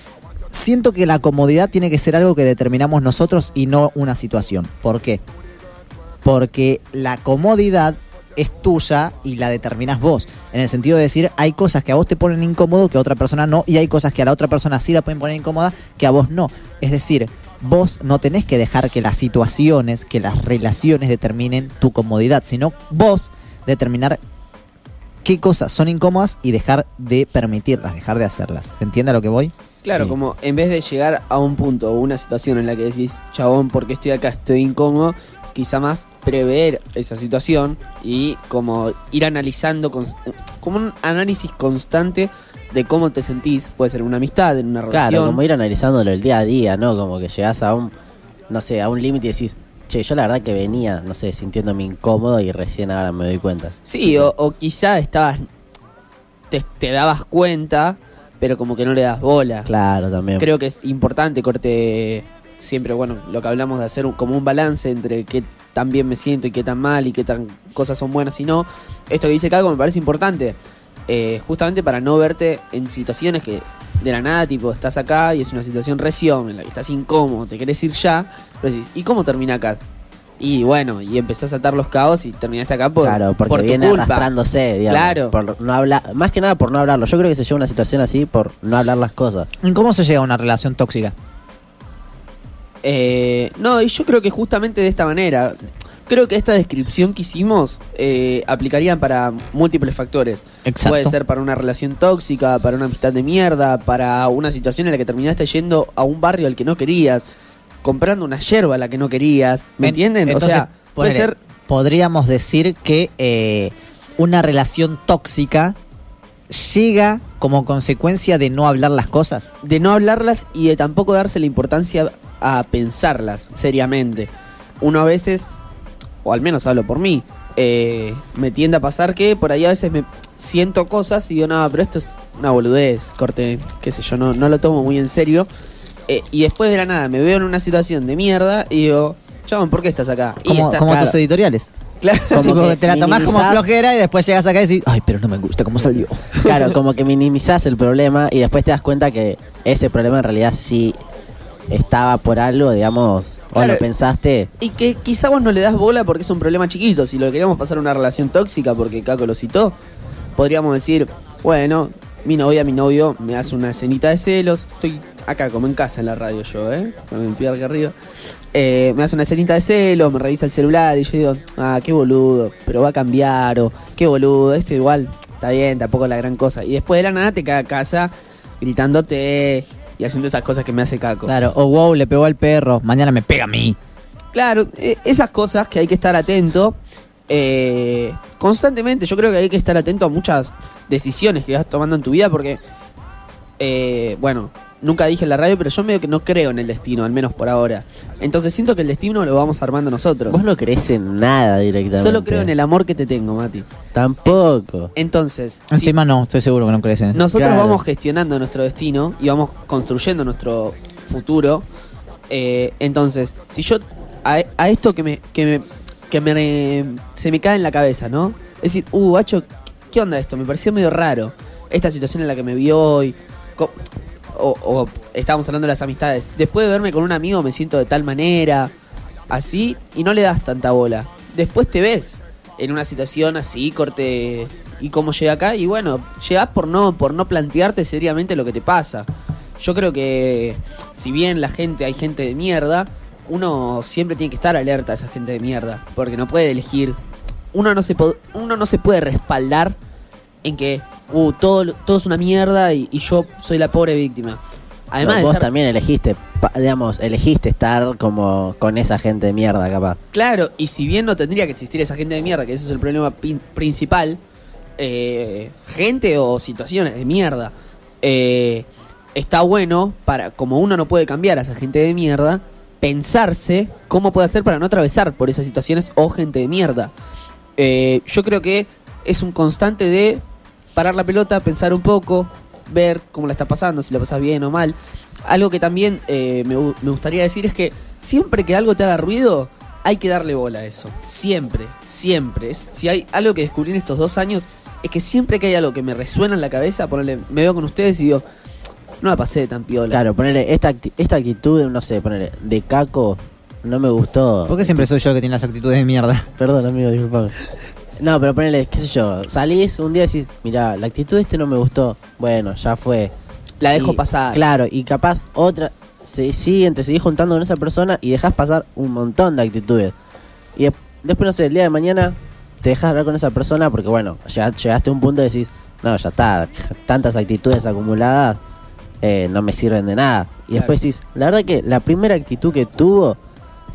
siento que la comodidad tiene que ser algo que determinamos nosotros y no una situación. ¿Por qué? porque la comodidad es tuya y la determinas vos. En el sentido de decir, hay cosas que a vos te ponen incómodo que a otra persona no, y hay cosas que a la otra persona sí la pueden poner incómoda que a vos no. Es decir, vos no tenés que dejar que las situaciones, que las relaciones determinen tu comodidad, sino vos determinar qué cosas son incómodas y dejar de permitirlas, dejar de hacerlas. ¿Se entiende a lo que voy? Claro, Sí. como en vez de llegar a un punto o una situación en la que decís, chabón, porque estoy acá, estoy incómodo, quizá más prever esa situación y como ir analizando, como un análisis constante de cómo te sentís, puede ser en una amistad, en una relación. Claro, como ir analizándolo el día a día, ¿no? Como que llegás a un, no sé, a un límite y decís, che, yo la verdad que venía, no sé, sintiéndome incómodo y recién ahora me doy cuenta. Sí, o, o quizá estabas, te, te dabas cuenta, pero como que no le das bola. Claro, también. Creo que es importante, corte, siempre, bueno, lo que hablamos de hacer un- como un balance entre qué tan bien me siento y qué tan mal y qué tan cosas son buenas y no. Esto que dice Caco me parece importante, eh, justamente para no verte en situaciones que de la nada, tipo, estás acá y es una situación recién en la que estás incómodo, te querés ir ya, pero decís, ¿y cómo termina acá? Y bueno, y empezás a atar los caos y terminaste acá por, claro, porque por tu viene culpa. arrastrándose, digamos. Claro. Por no hablar, más que nada por no hablarlo. Yo creo que se lleva una situación así por no hablar las cosas. ¿Cómo se llega a una relación tóxica? Eh, no, y yo creo que justamente de esta manera. Creo que esta descripción que hicimos eh, aplicarían para múltiples factores. Exacto. Puede ser para una relación tóxica, para una amistad de mierda, para una situación en la que terminaste yendo a un barrio al que no querías, comprando una yerba a la que no querías. ¿Me En- entienden? entonces, o sea, puede ser. Podríamos decir que eh, una relación tóxica llega como consecuencia de no hablar las cosas. de no hablarlas y de tampoco darse la importancia a pensarlas seriamente. Uno a veces, o al menos hablo por mí, eh, me tiende a pasar que por ahí a veces me siento cosas y digo, no, pero esto es una boludez, corte, qué sé yo, no, no lo tomo muy en serio. Eh, y después de la nada me veo en una situación de mierda y digo, chabón, ¿por qué estás acá? Y Como, estás- como claro, tus editoriales. claro. Como Tipo, que te la tomás como flojera y después llegas acá y decís, ay, pero no me gusta cómo salió. Claro, como que minimizás el problema y después te das cuenta que ese problema en realidad sí estaba por algo, digamos, o Claro. lo pensaste. Y que quizá vos no le das bola porque es un problema chiquito. Si lo queríamos pasar a una relación tóxica porque Caco lo citó, podríamos decir, bueno, mi novia, mi novio me hace una escenita de celos. Estoy acá como en casa en la radio yo, ¿eh? Con el pie arriba. Eh, me hace una escenita de celos, me revisa el celular y yo digo, ah, qué boludo, pero va a cambiar o qué boludo, este igual está bien, tampoco es la gran cosa. Y después de la nada te cae a casa gritándote y haciendo esas cosas que me hace Caco. Claro, o wow, le pegó al perro, mañana me pega a mí. Claro, eh, esas cosas que hay que estar atento eh, constantemente. Yo creo que hay que estar atento a muchas decisiones que vas tomando en tu vida porque, eh, bueno, nunca dije en la radio, pero yo medio que no creo en el destino, al menos por ahora. Entonces siento que el destino lo vamos armando nosotros. Vos no crees en nada directamente. Solo creo en el amor que te tengo, Mati. Tampoco. Entonces, si Encima no, estoy seguro que no crees en eso. nosotros Claro. vamos gestionando nuestro destino y vamos construyendo nuestro futuro. Eh, entonces, si yo a, a esto que me que me que me se me cae en la cabeza, ¿no? Es decir, uh, Bacho, ¿qué onda esto? Me pareció medio raro. Esta situación en la que me vi hoy. O, o estábamos hablando de las amistades. Después de verme con un amigo me siento de tal manera. Así. Y no le das tanta bola. Después te ves en una situación así, corte. Y cómo llega acá. Y bueno, llegás por no, por no plantearte seriamente lo que te pasa. Yo creo que si bien la gente, hay gente de mierda, uno siempre tiene que estar alerta a esa gente de mierda. Porque no puede elegir. Uno no se, uno no se puede respaldar en que uh, todo, todo es una mierda y, y yo soy la pobre víctima. Además de vos ser- también elegiste, digamos, elegiste estar como con esa gente de mierda, capaz. Claro, y si bien no tendría que existir esa gente de mierda, que ese es el problema principal, eh, gente o situaciones de mierda, eh, está bueno para, como uno no puede cambiar a esa gente de mierda, pensarse cómo puede hacer para no atravesar por esas situaciones o gente de mierda. Eh, yo creo que es un constante de parar la pelota, pensar un poco, ver cómo la está pasando, si la pasas bien o mal. Algo que también eh, me, gu- me gustaría decir es que siempre que algo te haga ruido, hay que darle bola a eso. Siempre, siempre. Es- si hay algo que descubrí en estos dos años, es que siempre que hay algo que me resuena en la cabeza, ponerle, me veo con ustedes y digo, no la pasé de tan piola. Claro, ponerle esta, acti- esta actitud, no sé, ponerle de caco, no me gustó. ¿Por qué siempre soy yo que tiene las actitudes de mierda? Perdón, amigo, disculpame. No, pero ponele, qué sé yo, salís un día y decís, mira, la actitud de este no me gustó. Bueno, ya fue. La dejo Y- pasar. Claro, y capaz otra, se siguen, te seguís juntando con esa persona y dejas pasar un montón de actitudes. Y de- después, no sé, el día de mañana te dejas hablar con esa persona porque, bueno, ya llegaste a un punto y decís, no, ya está, tantas actitudes acumuladas eh, no me sirven de nada. Y después decís, la verdad que la primera actitud que tuvo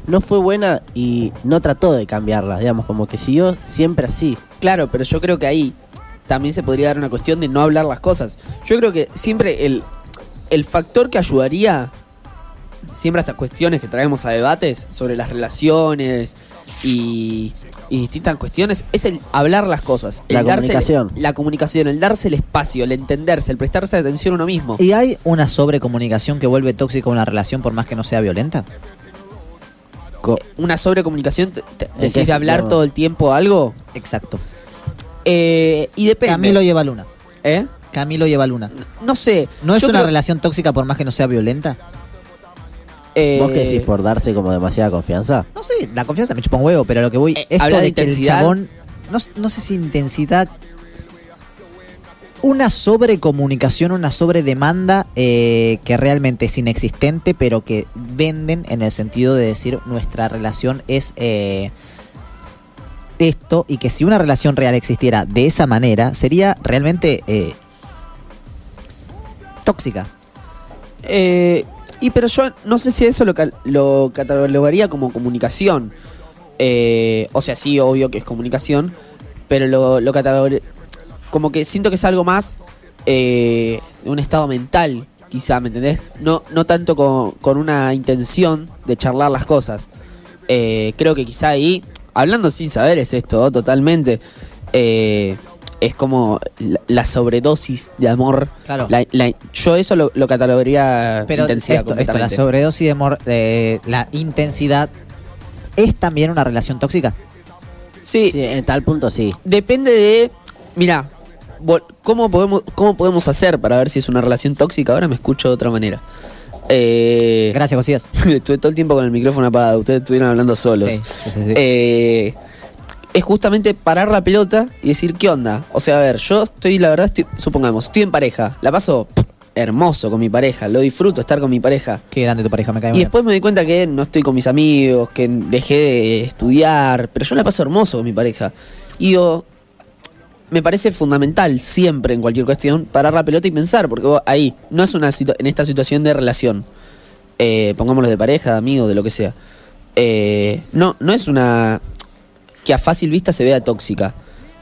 no fue buena y no trató de cambiarla, digamos, como que siguió siempre así. Claro, pero yo creo que ahí también se podría dar una cuestión de no hablar las cosas. Yo creo que siempre el, el factor que ayudaría, siempre a estas cuestiones que traemos a debates sobre las relaciones y, y distintas cuestiones, es el hablar las cosas. El La darse- comunicación. la comunicación, el darse el espacio, el entenderse, el prestarse atención a uno mismo. ¿Y hay una sobrecomunicación que vuelve tóxica una relación por más que no sea violenta? Una sobrecomunicación, te- te- ¿En decís hablar todo el tiempo algo. Exacto. Eh, y depende. Camilo lleva luna. ¿Eh? Camilo lleva luna. No sé. ¿No es yo una creo- relación tóxica por más que no sea violenta? Eh, ¿Vos qué decís por darse como demasiada confianza? No sé, la confianza me chupa un huevo, pero lo que voy. esto Eh, habla de de, que el intensidad. chabón. No, no sé si intensidad. Una sobrecomunicación, una sobredemanda eh, que realmente es inexistente, pero que venden en el sentido de decir nuestra relación es eh, esto y que si una relación real existiera de esa manera, sería realmente eh, tóxica. Eh, y pero yo no sé si eso lo, catalogaría como comunicación. Eh, o sea, sí, obvio que es comunicación, pero lo, lo como que siento que es algo más eh, de un estado mental, quizá, ¿me entendés? No, no tanto con, con una intención de charlar las cosas. Eh, creo que quizá ahí, hablando sin saber es esto, totalmente. eh, es como la, la sobredosis de amor. Claro. La- la- yo eso lo, lo catalogaría Pero intensidad esto, esto, la sobredosis de amor, eh, la intensidad, ¿es también una relación tóxica? Sí. en tal punto sí. Depende de. Mira, ¿cómo podemos, ¿cómo podemos hacer para ver si es una relación tóxica? Ahora me escucho de otra manera. Eh, Gracias, Josías. Estuve todo el tiempo con el micrófono apagado. Ustedes estuvieron hablando solos. Sí, sí, sí, sí. Eh, es justamente parar la pelota y decir, ¿qué onda? O sea, a ver, yo estoy, la verdad, estoy- supongamos, estoy en pareja. La paso hermoso con mi pareja. Lo disfruto estar con mi pareja. Qué grande tu pareja, me cae Y bien. después me di cuenta que no estoy con mis amigos, que dejé de estudiar, pero yo la paso hermoso con mi pareja. Y digo, me parece fundamental siempre en cualquier cuestión parar la pelota y pensar, porque vos ahí no es una en esta situación de relación, eh, pongámoslo de pareja, de amigo, de lo que sea. eh, no, no es una que a fácil vista se vea tóxica.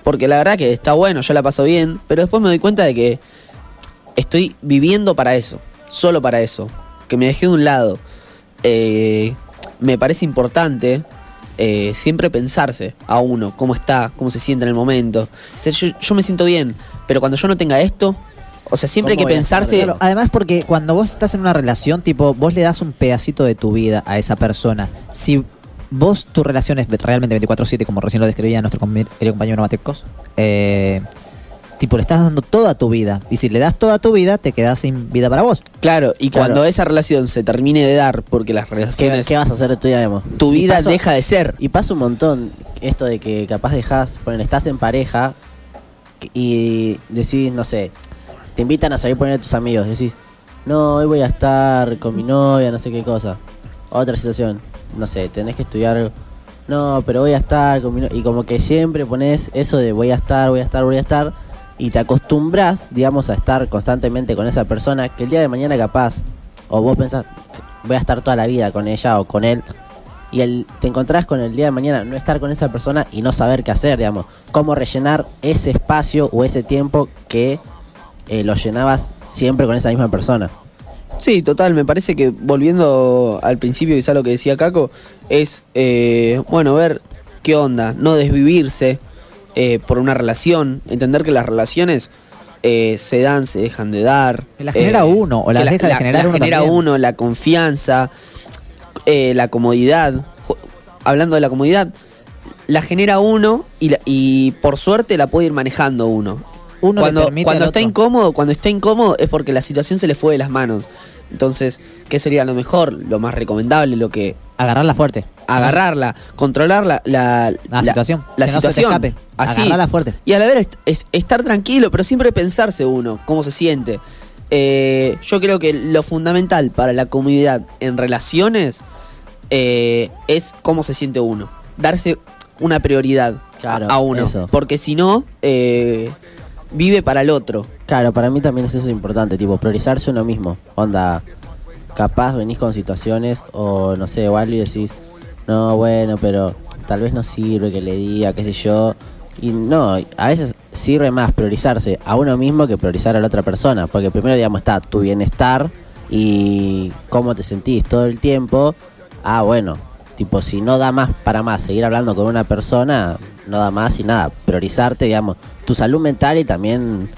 Porque la verdad que está bueno, yo la paso bien, pero después me doy cuenta de que estoy viviendo para eso, solo para eso, que me dejé de un lado. Eh, me parece importante eh, siempre pensarse a uno, cómo está, cómo se siente en el momento. O sea, yo, yo me siento bien, pero cuando yo no tenga esto, o sea, siempre hay que ¿Cómo voy a pensarse... Claro, además porque cuando vos estás en una relación, tipo, vos le das un pedacito de tu vida a esa persona. Si vos tu relación es realmente 24/7, como recién lo describía nuestro compañero Matecos, eh, tipo, le estás dando toda tu vida. Y si le das toda tu vida, te quedas sin vida para vos. Claro, y Claro. cuando esa relación se termine de dar, porque las ¿Qué, relaciones... qué vas a hacer de tu vida, digamos? Tu Y vida deja de ser. Y pasa un montón esto de que capaz dejas, ponen, estás en pareja y decís, no sé, te invitan a salir poner tus amigos, decís, no, hoy voy a estar con mi novia, no sé qué cosa. Otra situación, no sé, tenés que estudiar algo. No, pero voy a estar con mi novia. Y como que siempre pones eso de voy a estar, voy a estar, voy a estar. Y te acostumbras, digamos, a estar constantemente con esa persona que el día de mañana capaz, o vos pensás, voy a estar toda la vida con ella o con él. Y el, te encontrás con el día de mañana no estar con esa persona y no saber qué hacer, digamos. Cómo rellenar ese espacio o ese tiempo que eh, lo llenabas siempre con esa misma persona. Sí, total, me parece que volviendo al principio, quizá lo que decía Caco, es, eh, bueno, ver qué onda, no desvivirse eh, por una relación, entender que las relaciones eh, se dan, se dejan de dar. Que las genera uno, o las deja de generar la uno genera también. uno, la confianza, eh, la comodidad. Hablando de la comodidad, la genera uno y, la- y por suerte la puede ir manejando uno. Uno cuando cuando está otro. incómodo, cuando está incómodo es porque la situación se le fue de las manos. Entonces, ¿qué sería lo mejor? Lo más recomendable, lo que Agarrarla fuerte. agarrarla, controlar la, la, La situación. La Que no se te situación. escape. Así. Agarrarla fuerte. Y a la vez est- est- estar tranquilo, pero siempre pensarse uno, cómo se siente. Eh, yo creo que lo fundamental para la comunidad en relaciones eh, es cómo se siente uno. Darse una prioridad a- Claro, a uno. eso. Porque si no, eh, vive para el otro. Claro, para mí también es eso importante, tipo, priorizarse uno mismo. Onda, capaz venís con situaciones o no sé, o y decís, no, bueno, pero tal vez no sirve que le diga, qué sé yo. Y no, a veces sirve más priorizarse a uno mismo que priorizar a la otra persona. Porque primero, digamos, está tu bienestar y cómo te sentís todo el tiempo. Ah, bueno, tipo, si no da más para más seguir hablando con una persona, no da más y nada. Priorizarte, digamos, tu salud mental y también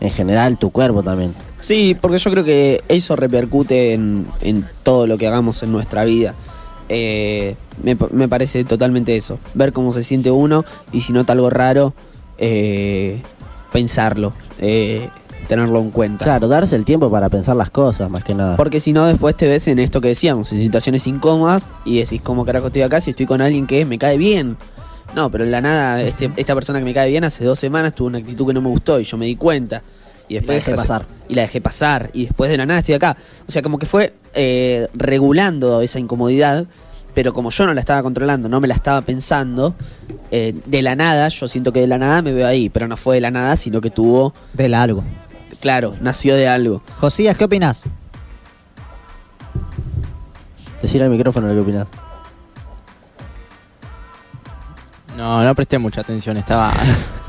en general tu cuerpo también. Sí, porque yo creo que eso repercute en, en todo lo que hagamos en nuestra vida. Eh, me, me parece totalmente eso. Ver cómo se siente uno y si nota algo raro, eh, pensarlo, eh, tenerlo en cuenta. Claro, darse el tiempo para pensar las cosas, más que nada. Porque si no, después te ves en esto que decíamos, en situaciones incómodas y decís, ¿cómo carajo estoy acá si estoy con alguien que me cae bien? No, pero en la nada, este, esta persona que me cae bien hace dos semanas tuvo una actitud que no me gustó y yo me di cuenta. Y después dejé pasar. Y la dejé pasar. Y después de la nada estoy acá. O sea, como que fue eh, regulando esa incomodidad, pero como yo no la estaba controlando, no me la estaba pensando, eh, de la nada, yo siento que de la nada me veo ahí, pero no fue de la nada, sino que tuvo, Del algo. claro, nació de algo. Josías, ¿qué opinas? Decir al micrófono lo que opinás. No, no presté mucha atención, estaba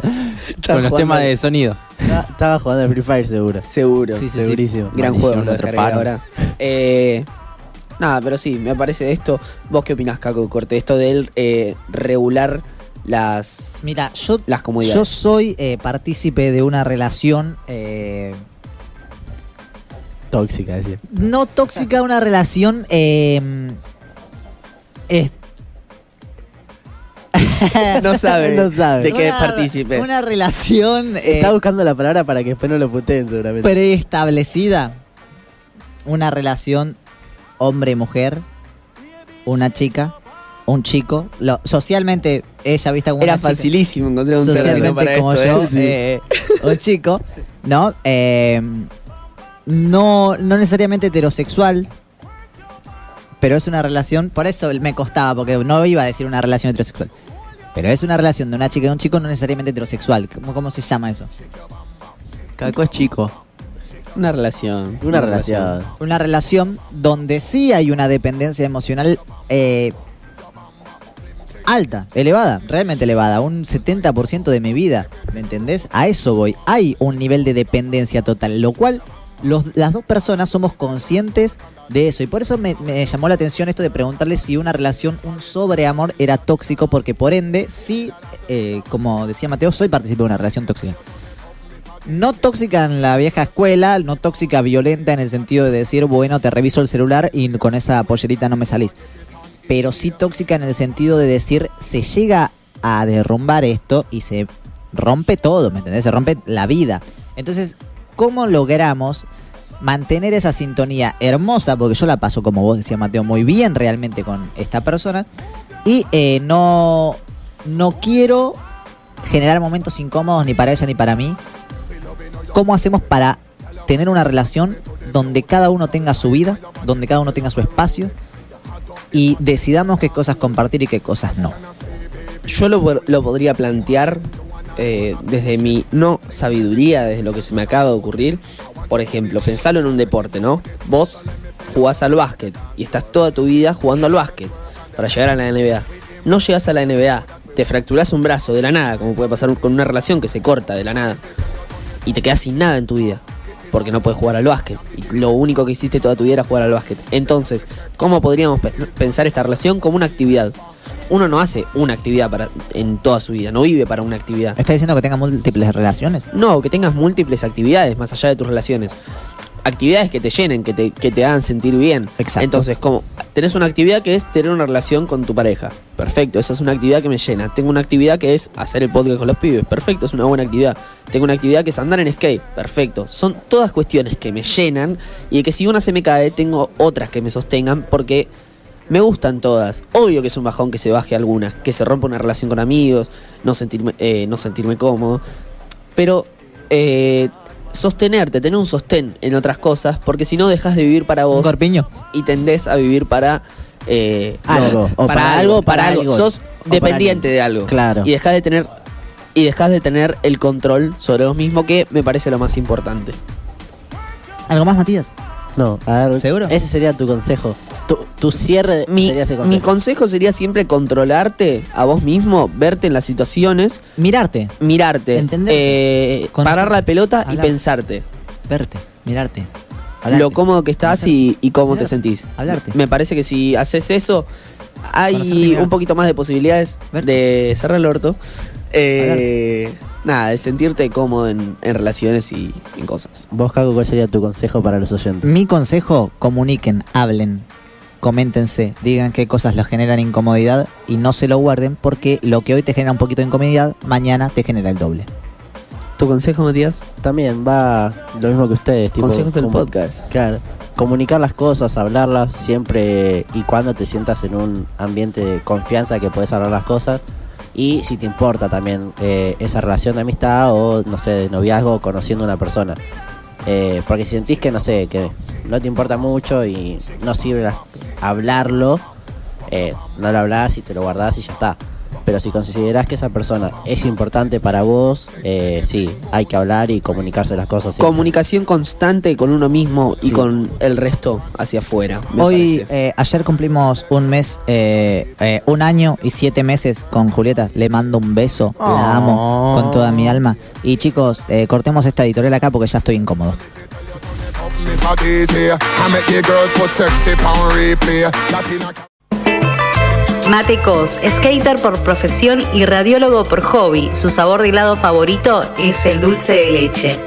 con los temas de sonido. Estaba- Estaba jugando al Free Fire seguro. Seguro. Sí, sí, sí. Segurísimo. Gran Maldición, juego, lo ahora. Eh, nada, pero sí, me parece esto. ¿Vos qué opinás, Caco Corte? Esto de él eh, regular las, Mira, yo, las comodidades. yo soy eh, partícipe de una relación eh, Tóxica, decía. no tóxica, una relación eh, no sabe, No sabe. de qué es una- partícipe. Una relación eh, Está buscando la palabra para que después no lo puteen seguramente. preestablecida. Una relación hombre-mujer. Una chica. Un chico. Lo, socialmente ella vista como Era una chica. facilísimo encontrar un socialmente para como esto. yo, ¿eh? Sí. eh, un chico, ¿no? Eh, no, no necesariamente heterosexual, pero es una relación, por eso me costaba, porque no iba a decir una relación heterosexual. Pero es una relación de una chica y un chico no necesariamente heterosexual. ¿Cómo, cómo se llama eso? Caco es chico. Una relación. Una relación. Una relación donde sí hay una dependencia emocional eh, alta, elevada, realmente elevada, un 70% de mi vida, ¿me entendés? A eso voy. Hay un nivel de dependencia total, lo cual las dos personas somos conscientes de eso. Y por eso me, me llamó la atención esto de preguntarle si una relación, un sobreamor era tóxico, porque por ende, sí, eh, como decía Mateo, soy partícipe de una relación tóxica. No tóxica en la vieja escuela, no tóxica violenta en el sentido de decir, bueno, te reviso el celular y con esa pollerita no me salís. Pero sí tóxica en el sentido de decir, se llega a derrumbar esto y se rompe todo, ¿me entendés? Se rompe la vida. Entonces, ¿cómo logramos mantener esa sintonía hermosa? Porque yo la paso, como vos decías, Mateo, muy bien realmente con esta persona. Y eh, no, no quiero generar momentos incómodos ni para ella ni para mí. ¿Cómo hacemos para tener una relación donde cada uno tenga su vida, donde cada uno tenga su espacio y decidamos qué cosas compartir y qué cosas no? Yo lo, lo podría plantear eh, desde mi no sabiduría, desde lo que se me acaba de ocurrir. Por ejemplo, pensalo en un deporte, ¿no? Vos jugás al básquet y estás toda tu vida jugando al básquet para llegar a la NBA. No llegas a la NBA, te fracturás un brazo de la nada, como puede pasar con una relación que se corta de la nada. Y te quedas sin nada en tu vida. Porque no puedes jugar al básquet. Y lo único que hiciste toda tu vida era jugar al básquet. Entonces, ¿cómo podríamos pe- pensar esta relación como una actividad? Uno no hace una actividad para, en toda su vida, no vive para una actividad. ¿Está diciendo que tenga múltiples relaciones? No, que tengas múltiples actividades más allá de tus relaciones. Actividades que te llenen, que te, que te hagan sentir bien. Exacto. Entonces, como tenés una actividad que es tener una relación con tu pareja. Perfecto, esa es una actividad que me llena. Tengo una actividad que es hacer el podcast con los pibes. Perfecto, es una buena actividad. Tengo una actividad que es andar en skate. Perfecto. Son todas cuestiones que me llenan y que si una se me cae, tengo otras que me sostengan porque Me gustan todas. Obvio que es un bajón que se baje alguna, que se rompa una relación con amigos, no sentirme, eh, no sentirme cómodo. Pero eh, sostenerte, tener un sostén en otras cosas, porque si no dejas de vivir para vos corpiño. y tendés a vivir para eh, Algo, o para, para algo, para algo. algo. Sos O para dependiente alguien. de algo. Claro. Y dejas de tener y dejas de tener el control sobre vos mismo, que me parece lo más importante. ¿Algo más, Matías? No, a ver. ¿Seguro? Ese sería tu consejo. Tu, tu cierre Mi, sería ese mi consejo. consejo sería siempre controlarte a vos mismo, verte en las situaciones, Mirarte, mirarte, Entenderte. eh, parar la pelota y pensarte. verte, mirarte. hablarte. Lo cómodo que estás y, y cómo te sentís. Hablarte. Me parece que si haces eso, hay un poquito más de posibilidades Verte. de cerrar el orto. Eh, nada, de sentirte cómodo en, en relaciones y en cosas. Vos, Caco, ¿cuál sería tu consejo para los oyentes? Mi consejo, comuniquen, hablen, coméntense, digan qué cosas los generan incomodidad y no se lo guarden porque lo que hoy te genera un poquito de incomodidad, mañana te genera el doble. ¿Tu consejo, Matías? También va lo mismo que ustedes. Tipo, Consejos del podcast. Claro. Comunicar las cosas, hablarlas siempre y cuando te sientas en un ambiente de confianza que puedes hablar las cosas. Y si te importa también eh, esa relación de amistad o, no sé, de noviazgo conociendo a una persona. Eh, porque si sentís que, no sé, que no te importa mucho y no sirve la- hablarlo, eh, no lo hablas y te lo guardás y ya está. Pero si considerás que esa persona es importante para vos, eh, sí, hay que hablar y comunicarse las cosas. siempre. Comunicación constante con uno mismo y Sí. con el resto hacia afuera. Hoy, eh, ayer cumplimos un mes, eh, eh, un año y siete meses con Julieta. Le mando un beso, la amo con toda mi alma. Y chicos, eh, cortemos esta editorial acá porque ya estoy incómodo. Latina. Matecos, skater por profesión y radiólogo por hobby. Su sabor de helado favorito es el dulce de leche.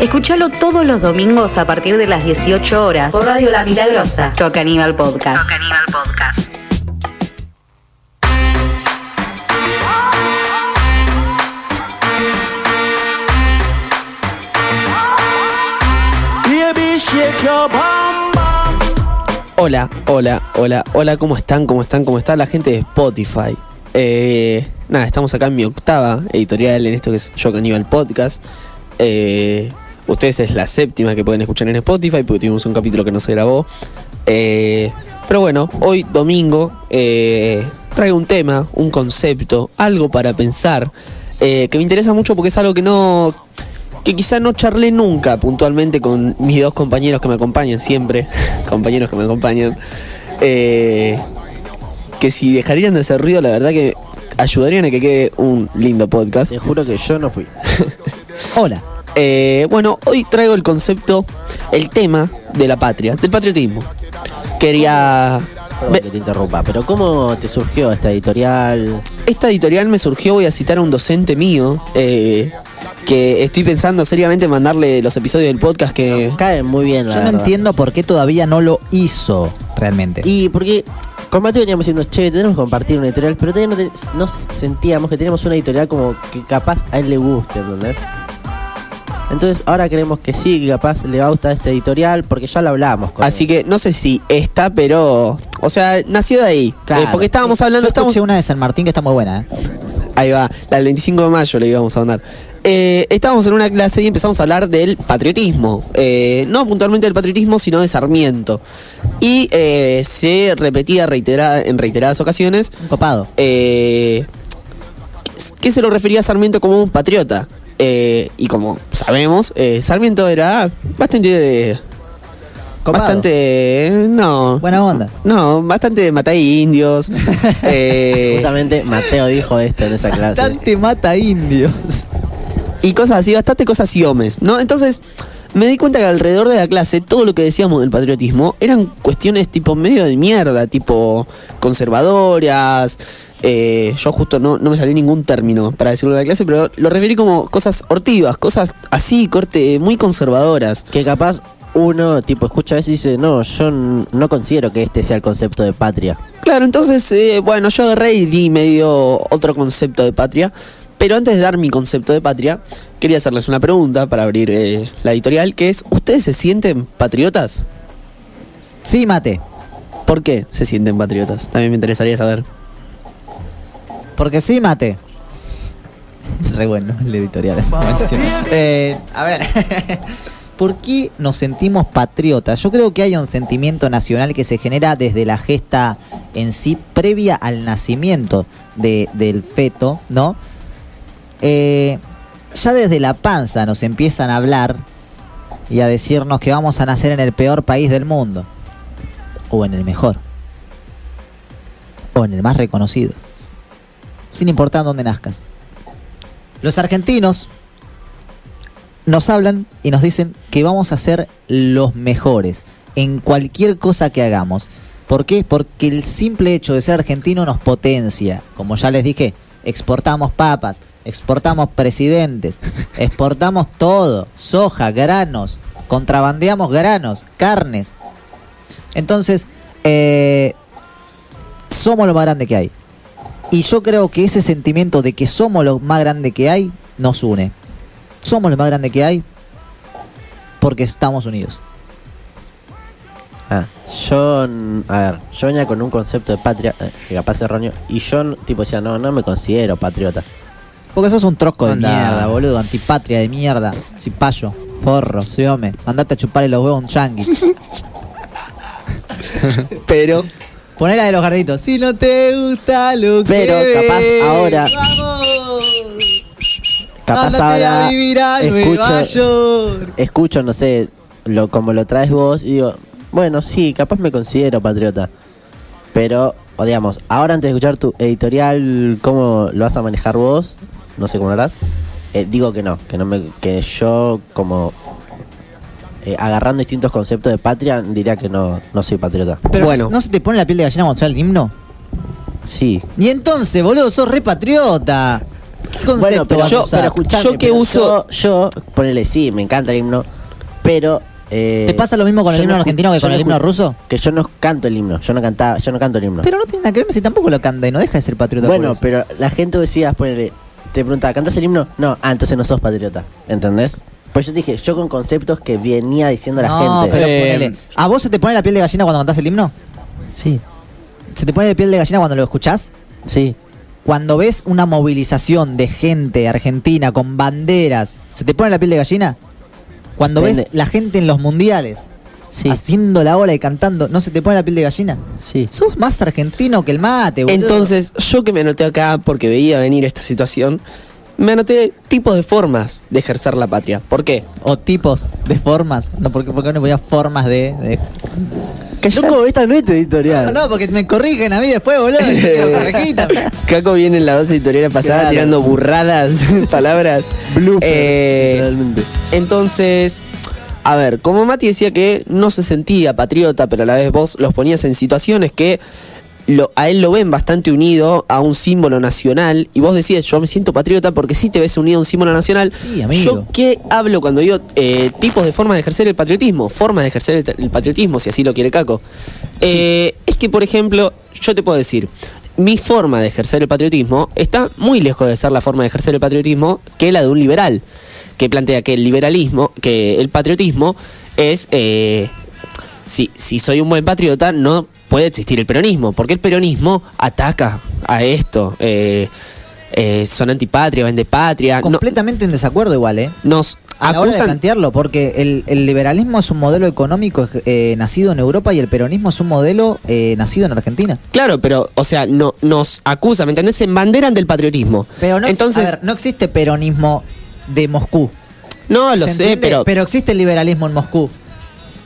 Escúchalo todos los domingos a partir de las 18 horas por Radio La Milagrosa. Yo Caníbal Podcast. Podcast. Baby, shake your bum. Hola, hola, hola, hola, ¿cómo están? ¿Cómo están? ¿Cómo está la gente de Spotify? Eh, nada, estamos acá en mi octava editorial en esto que es Yo Caníbal Podcast. Eh, ustedes es la séptima que pueden escuchar en Spotify porque tuvimos un capítulo que no se grabó. Eh, pero bueno, hoy domingo eh, traigo un tema, un concepto, algo para pensar que me interesa mucho porque es algo que no que quizá no charlé nunca puntualmente con mis dos compañeros que me acompañan siempre, compañeros que me acompañan, eh, que si dejarían de hacer ruido, la verdad que ayudarían a que quede un lindo podcast. Te juro que yo no fui. Hola. Eh, bueno, hoy traigo el concepto, el tema de la patria, del patriotismo. Quería... Perdón que te interrumpa, pero ¿cómo te surgió esta editorial? Esta editorial me surgió, voy a citar a un docente mío, eh, que estoy pensando seriamente en mandarle los episodios del podcast que... Cae muy bien, la Yo no verdad. entiendo por qué todavía no lo hizo realmente. Y porque con Mateo veníamos diciendo, che, tenemos que compartir una editorial, pero todavía no, no sentíamos que teníamos una editorial como que capaz a él le guste, ¿entendés? Entonces ahora creemos que sí, que capaz le va a gustar esta editorial, porque ya lo hablamos con Así él. que no sé si está, pero. O sea, nació de ahí. Claro. Eh, porque estábamos hablando. Yo Estamos, una de San Martín que está muy buena, ¿eh? ahí va, la del 25 de mayo le íbamos a mandar. Eh, estábamos en una clase y empezamos a hablar del patriotismo. Eh, no puntualmente del patriotismo, sino de Sarmiento. Y eh, se repetía reitera- en reiteradas ocasiones Un copado. eh, que se lo refería a Sarmiento como un patriota. Eh, y como sabemos, eh, Sarmiento era bastante. Copado. Bastante. No. Buena onda. No, bastante mata indios. eh, Justamente Mateo dijo esto en esa clase. Bastante mata indios. y cosas así, bastante cosas yomes, ¿no? Entonces, me di cuenta que alrededor de la clase, todo lo que decíamos del patriotismo eran cuestiones tipo medio de mierda, tipo conservadoras. eh, yo justo no, no me salió ningún término para decirlo en la clase, pero lo referí como cosas hortivas, cosas así, corte, muy conservadoras. Que capaz uno, tipo, escucha eso y dice, no, yo no considero que este sea el concepto de patria. Claro, entonces, eh, bueno, yo agarré y di medio otro concepto de patria. Pero antes de dar mi concepto de patria, quería hacerles una pregunta para abrir eh, la editorial, que es, ¿ustedes se sienten patriotas? Sí, mate. ¿Por qué se sienten patriotas? También me interesaría saber. Porque sí, mate. Re bueno el editorial. Eh, a ver, ¿por qué nos sentimos patriotas? Yo creo que hay un sentimiento nacional que se genera desde la gesta en sí previa al nacimiento de- del feto, ¿no? Eh, ya desde la panza nos empiezan a hablar y a decirnos que vamos a nacer en el peor país del mundo. O en el mejor. O en el más reconocido sin importar dónde nazcas. Los argentinos nos hablan y nos dicen que vamos a ser los mejores en cualquier cosa que hagamos. ¿Por qué? Porque el simple hecho de ser argentino nos potencia. Como ya les dije, exportamos papas, exportamos presidentes, exportamos todo, soja, granos, contrabandeamos granos, carnes. Entonces, eh, somos lo más grande que hay. Y yo creo que ese sentimiento de que somos lo más grande que hay nos une. Somos lo más grande que hay porque estamos unidos. Ah, yo, a ver, yo venía con un concepto de patria, eh, capaz erróneo, y yo, tipo, decía, no, no me considero patriota. Porque sos un trosco de mierda, boludo, antipatria de mierda, cipayo, forro, siome, mandate a chuparle los huevos a un chanqui. Pero. Poné la de los garditos. Si no te gusta lo Pero que capaz ves, ahora- ¡Vamos! Capaz Ándate ahora a vivir a Nueva escucho, York. escucho, no sé, lo, como lo traes vos, y digo, bueno, sí, capaz me considero patriota. Pero, o digamos, ahora antes de escuchar tu editorial, cómo lo vas a manejar vos, no sé cómo lo harás, eh, digo que no, que no me, que yo como eh, agarrando distintos conceptos de patria, diría que no, no soy patriota. Pero Bueno. ¿no se te pone la piel de gallina cuando suena el himno? Sí. Y entonces, boludo, sos re patriota. ¿Qué concepto Bueno, pero vas a yo, usar? pero escuchame, Yo que pero uso- Yo, yo, ponele sí, me encanta el himno, pero... eh, ¿Te pasa lo mismo con el yo himno no argentino que yo con no el himno ruso? Que yo no canto el himno, yo no cantaba, yo no canto el himno. Pero no tiene nada que ver si tampoco lo canta y no deja de ser patriota. por bueno, eso. pero la gente decía, ponele, te preguntaba, ¿cantas el himno? No, ah, entonces no sos patriota, ¿entendés? Pues yo te dije, yo con conceptos que venía diciendo la no, gente. pero Eh, ponele. ¿A vos se te pone la piel de gallina cuando cantás el himno? Sí, ¿Se te pone la piel de gallina cuando lo escuchás? sí. Cuando ves una movilización de gente argentina con banderas, ¿se te pone la piel de gallina? Cuando ves Depende. la gente en los mundiales Sí, haciendo la ola y cantando, ¿no se te pone la piel de gallina? sí. Sos más argentino que el mate, boludo. Entonces, yo que me anoté acá porque veía venir esta situación, me anoté tipos de formas de ejercer la patria. ¿Por qué? O tipos de formas. No, porque, porque no ponías formas de. de- Loco, esta no es tu No, editorial. no, porque me corrigen a mí después, boludo. Caco viene en la dos editorial pasada Claro. tirando burradas, palabras. Eh, Realmente. entonces, a ver, como Mati decía que no se sentía patriota, pero a la vez vos los ponías en situaciones que lo- a él lo ven bastante unido a un símbolo nacional y vos decías, yo me siento patriota porque sí te ves unido a un símbolo nacional. Sí, amigo. Yo qué hablo cuando digo eh, tipos de formas de ejercer el patriotismo, formas de ejercer el, el patriotismo, si así lo quiere Caco. Eh, Es que, por ejemplo, yo te puedo decir, mi forma de ejercer el patriotismo está muy lejos de ser la forma de ejercer el patriotismo que la de un liberal, que plantea que el liberalismo, que el patriotismo es, eh, si, si soy un buen patriota, no puede existir el peronismo, porque el peronismo ataca a esto. eh, eh, son antipatria, vende patria. no- Completamente en desacuerdo igual, ¿eh? nos A la hora de plantearlo, porque el, el liberalismo es un modelo económico eh, nacido en Europa y el peronismo es un modelo eh, nacido en Argentina. Claro, pero, o sea, no, nos acusan, ¿me entendés? Se embanderan del patriotismo. Pero no, Entonces, a ver, no existe peronismo de Moscú. no lo ¿se sé, entiende? pero, existe el liberalismo en Moscú.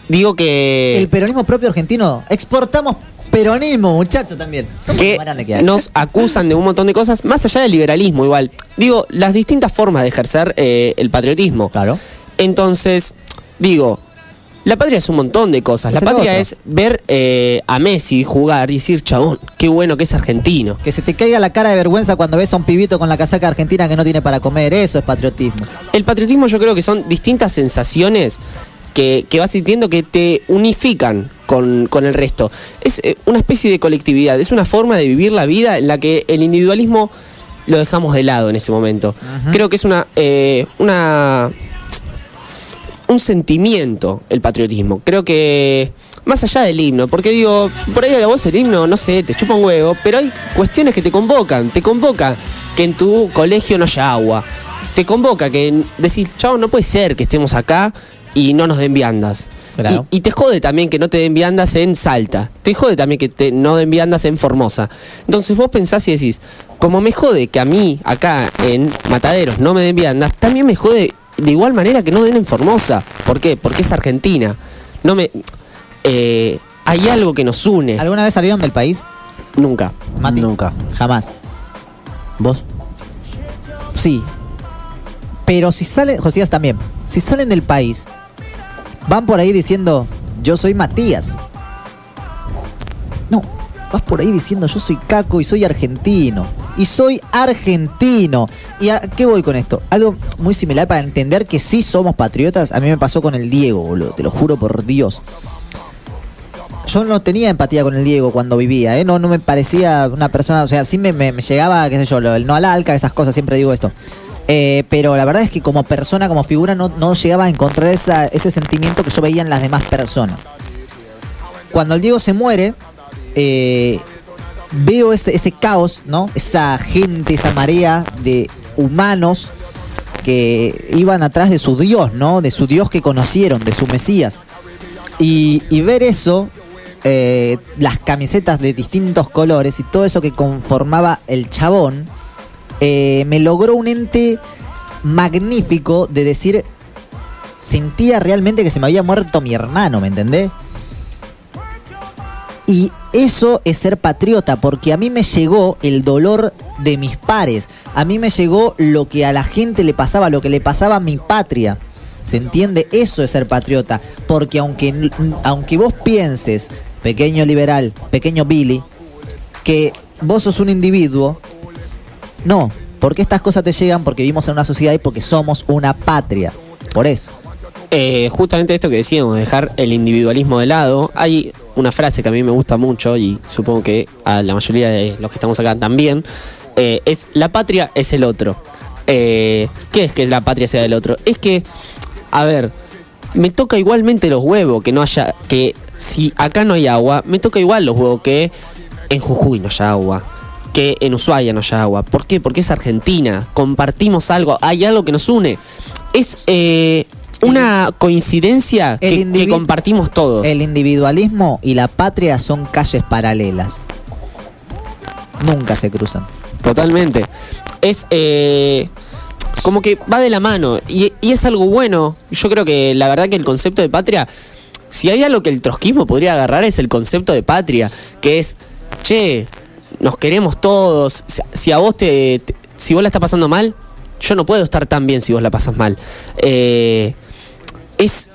digo que, el peronismo propio argentino. Exportamos peronismo, muchacho, también. Somos que que hay. nos acusan de un montón de cosas, más allá del liberalismo igual. Digo, las distintas formas de ejercer eh, el patriotismo. Claro. Entonces, digo, la patria es un montón de cosas. Es la patria es ver eh, a Messi jugar y decir, chabón, qué bueno que es argentino. Que se te caiga la cara de vergüenza cuando ves a un pibito con la casaca argentina que no tiene para comer. Eso es patriotismo. El patriotismo yo creo que son distintas sensaciones que, que vas sintiendo que te unifican con, con el resto. Es eh, una especie de colectividad, es una forma de vivir la vida en la que el individualismo lo dejamos de lado en ese momento. Creo que es una, eh, una un sentimiento el patriotismo. Creo que más allá del himno, porque digo, por ahí a la voz el himno, no sé, te chupa un huevo, pero hay cuestiones que te convocan, te convoca que en tu colegio no haya agua, te convoca que decís, chao, no puede ser que estemos acá y no nos den viandas. Claro. Y, y te jode también que no te den viandas en Salta. Te jode también que te, no den viandas en Formosa. Entonces vos pensás y decís, como me jode que a mí acá en Mataderos no me den viandas, también me jode de igual manera que no den en Formosa. ¿Por qué? Porque es Argentina. No me. eh, hay algo que nos une. ¿Alguna vez salieron del país? Nunca. Mati. Nunca. Jamás. ¿Vos? Sí. Pero si salen, Josías también, si salen del país, van por ahí diciendo, yo soy Matías. No, vas por ahí diciendo, yo soy Caco y soy argentino. Y soy argentino. ¿Y a qué voy con esto? Algo muy similar para entender que sí somos patriotas. A mí me pasó con el Diego, boludo. Te lo juro por Dios. Yo no tenía empatía con el Diego cuando vivía, ¿eh? No, no me parecía una persona, o sea, sí me, me- llegaba, qué sé yo, el no al alca, esas cosas, siempre digo esto. Eh, pero la verdad es que como persona, como figura, no, no llegaba a encontrar esa- ese sentimiento que yo veía en las demás personas. Cuando el Diego se muere, eh, veo ese, ese caos, ¿no? Esa gente, esa marea de humanos que iban atrás de su Dios, ¿no? De su Dios que conocieron, de su Mesías. Y, y ver eso, eh, las camisetas de distintos colores y todo eso que conformaba el chabón, eh, me logró un ente magnífico de decir, sentía realmente que se me había muerto mi hermano, ¿me entendés? Y eso es ser patriota, porque a mí me llegó el dolor de mis pares, a mí me llegó lo que a la gente le pasaba, lo que le pasaba a mi patria. ¿Se entiende? Eso es ser patriota, porque aunque, aunque vos pienses, pequeño liberal, pequeño Billy, que vos sos un individuo, no, porque estas cosas te llegan porque vivimos en una sociedad y porque somos una patria. Por eso. Eh, justamente esto que decíamos, dejar el individualismo de lado. Hay una frase que a mí me gusta mucho y supongo que a la mayoría de los que estamos acá también. eh, es la patria es el otro. Eh, ¿Qué es que la patria sea del otro? Es que, a ver, me toca igualmente los huevos que no haya, que si acá no hay agua, me toca igual los huevos que en Jujuy no haya agua, que en Ushuaia no haya agua. ¿Por qué? Porque es Argentina, compartimos algo, hay algo que nos une. Es eh, una coincidencia que, que compartimos todos. El individualismo y la patria son calles paralelas. Nunca se cruzan. Totalmente. Es eh, como que va de la mano y, y es algo bueno. Yo creo que la verdad que el concepto de patria, si hay algo que el trotskismo podría agarrar es el concepto de patria, que es, che, nos queremos todos. Si, si a vos te, te- si vos la estás pasando mal, yo no puedo estar tan bien si vos la pasas mal. Eh, es